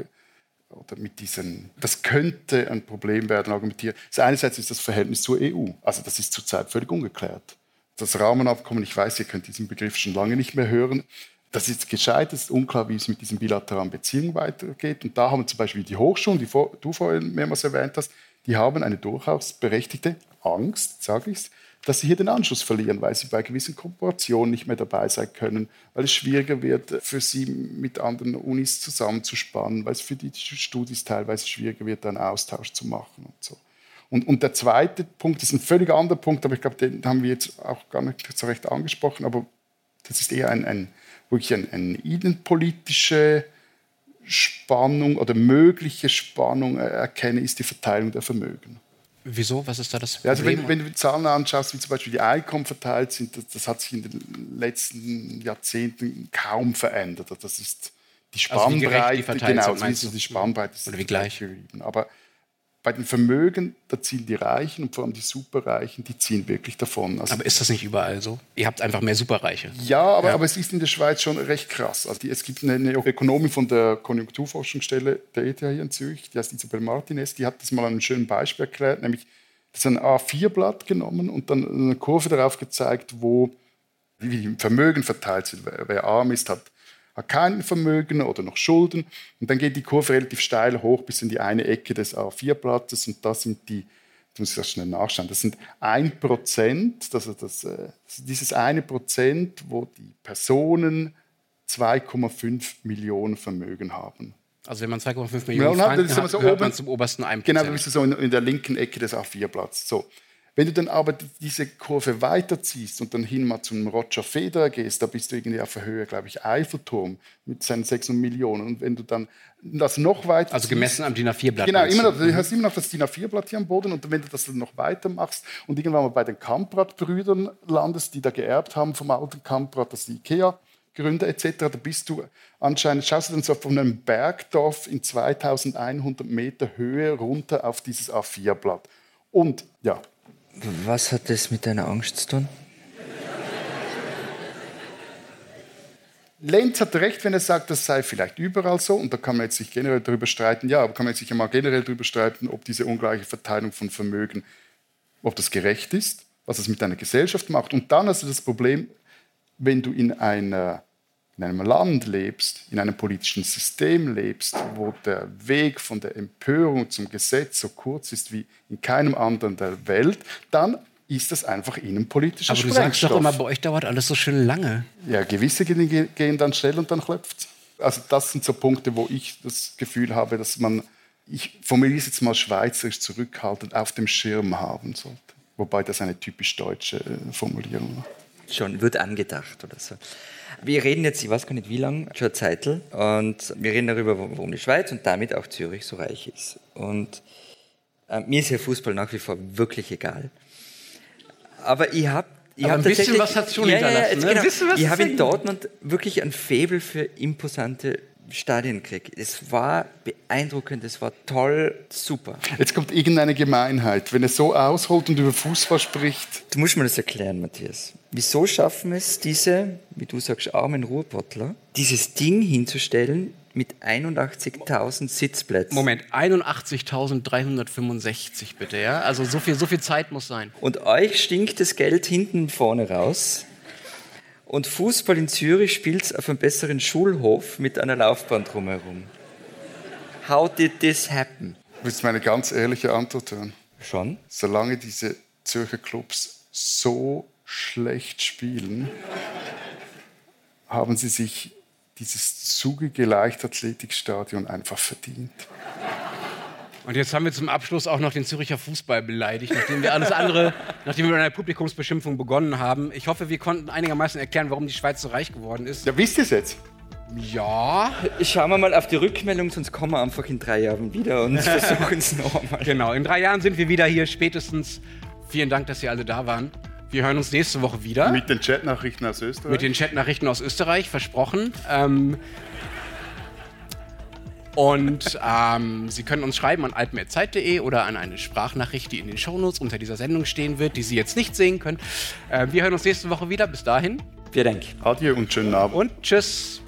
oder mit diesen, das könnte ein Problem werden, argumentiere. Also einerseits ist das Verhältnis zur EU, also das ist zurzeit völlig ungeklärt. Das Rahmenabkommen, ich weiß, ihr könnt diesen Begriff schon lange nicht mehr hören, das ist gescheit, es ist unklar, wie es mit diesen bilateralen Beziehungen weitergeht. Und da haben zum Beispiel die Hochschulen, die du vorhin mehrmals erwähnt hast, die haben eine durchaus berechtigte Angst, sage ich dass sie hier den Anschluss verlieren, weil sie bei gewissen Kooperationen nicht mehr dabei sein können, weil es schwieriger wird, für sie mit anderen Unis zusammenzuspannen, weil es für die Studis teilweise schwieriger wird, einen Austausch zu machen und so. Und, und der zweite Punkt ist ein völlig anderer Punkt, aber ich glaube, den haben wir jetzt auch gar nicht so recht angesprochen, aber das ist eher ein, ein wirklich eine, eine innenpolitische Spannung oder mögliche Spannung erkenne, ist die Verteilung der Vermögen. Wieso? Was ist da das Problem? Also wenn, wenn, du Zahlen anschaust, wie zum Beispiel die Einkommen verteilt sind, das, das, hat sich in den letzten Jahrzehnten kaum verändert. Das ist die Spannbreite, also wie die genau, sind, die Spannbreite ist oder wie gleich. Aber bei den Vermögen, da ziehen die Reichen und vor allem die Superreichen, die ziehen wirklich davon. Also aber ist das nicht überall so? Ihr habt einfach mehr Superreiche. Ja, aber, ja. aber es ist in der Schweiz schon recht krass. Also die, es gibt eine, eine Ökonomin von der Konjunkturforschungsstelle der ETH hier in Zürich, die heißt Isabel Martinez, die hat das mal an einem schönen Beispiel erklärt, nämlich das ist ein A4-Blatt genommen und dann eine Kurve darauf gezeigt, wo wie die Vermögen verteilt sind. Wer, wer arm ist, hat hat kein Vermögen oder noch Schulden. Und dann geht die Kurve relativ steil hoch bis in die eine Ecke des A4-Blattes und das sind die, ich muss das schnell nachschauen, das sind ein Prozent, also das, äh, dieses eine Prozent, wo die Personen 2,5 Millionen Vermögen haben. Also wenn man 2,5 Millionen Franken hat, so gehört oben, man zum obersten 1%. Genau, du bist so in, in der linken Ecke des A4-Blatts. So. Wenn du dann aber diese Kurve weiterziehst und dann hin mal zum Roger Federer gehst, da bist du irgendwie auf der Höhe, glaube ich, Eiffelturm mit seinen 600 Millionen. Und wenn du dann das noch weiter. Also gemessen am DIN A4-Blatt. Genau, immer noch, du hast immer noch das DIN A4-Blatt hier am Boden. Und wenn du das dann noch weiter machst und irgendwann mal bei den Kamprad-Brüdern landest, die da geerbt haben vom alten Kamprad, das die IKEA. Gründer etc., da bist du anscheinend, schaust du dann so von einem Bergdorf in 2100 Meter Höhe runter auf dieses A4-Blatt. Und ja, was hat das mit deiner Angst zu tun? Lenz hat recht, wenn er sagt, das sei vielleicht überall so. Und da kann man jetzt sich generell darüber streiten. Ja, aber kann man sich ja mal generell darüber streiten, ob diese ungleiche Verteilung von Vermögen, ob das gerecht ist, was es mit einer Gesellschaft macht. Und dann hast du das Problem, wenn du in einer in einem Land lebst, in einem politischen System lebst, wo der Weg von der Empörung zum Gesetz so kurz ist wie in keinem anderen der Welt, dann ist das einfach innenpolitischer Aber du sagst doch immer, bei euch dauert alles so schön lange. Ja, gewisse Dinge gehen dann schnell und dann klopft Also das sind so Punkte, wo ich das Gefühl habe, dass man, ich formuliere es jetzt mal schweizerisch zurückhaltend, auf dem Schirm haben sollte. Wobei das eine typisch deutsche äh, Formulierung ist. Schon, wird angedacht oder so. Wir reden jetzt, ich weiß gar nicht wie lange, schon Zeitl, und wir reden darüber, warum die Schweiz und damit auch Zürich so reich ist. Und äh, mir ist ja Fußball nach wie vor wirklich egal. Aber ich habe ich hab ein bisschen was hat schon ja, hinterlassen. Ja, ja, genau. Ich habe in Dortmund wirklich ein Faible für imposante Stadienkrieg. Es war beeindruckend, es war toll, super. Jetzt kommt irgendeine Gemeinheit. Wenn er so ausholt und über Fußball spricht. Du musst mir das erklären, Matthias. Wieso schaffen es diese, wie du sagst, armen Ruhrpottler, dieses Ding hinzustellen mit 81.000 Sitzplätzen. Moment, 81.365 bitte, ja? Also so viel, so viel Zeit muss sein. Und euch stinkt das Geld hinten und vorne raus. Und Fußball in Zürich spielt auf einem besseren Schulhof mit einer Laufbahn drumherum. How did this happen? Willst du meine ganz ehrliche Antwort hören? Schon? Solange diese Zürcher Clubs so schlecht spielen, haben sie sich dieses zugige Leichtathletikstadion einfach verdient. Und jetzt haben wir zum Abschluss auch noch den Züricher Fußball beleidigt, nachdem wir alles andere, nachdem wir mit einer Publikumsbeschimpfung begonnen haben. Ich hoffe, wir konnten einigermaßen erklären, warum die Schweiz so reich geworden ist. Ja, wisst ihr es jetzt? Ja. Schauen wir mal auf die Rückmeldung, sonst kommen wir einfach in drei Jahren wieder und versuchen es nochmal. Genau, in drei Jahren sind wir wieder hier, spätestens. Vielen Dank, dass ihr alle da waren. Wir hören uns nächste Woche wieder. Mit den Chatnachrichten aus Österreich? Mit den Chatnachrichten aus Österreich, versprochen. Ähm, und ähm, Sie können uns schreiben an alpen.zeit.de oder an eine Sprachnachricht, die in den Shownotes unter dieser Sendung stehen wird, die Sie jetzt nicht sehen können. Äh, wir hören uns nächste Woche wieder. Bis dahin. Vielen Dank. Adieu und schönen Abend. Und tschüss.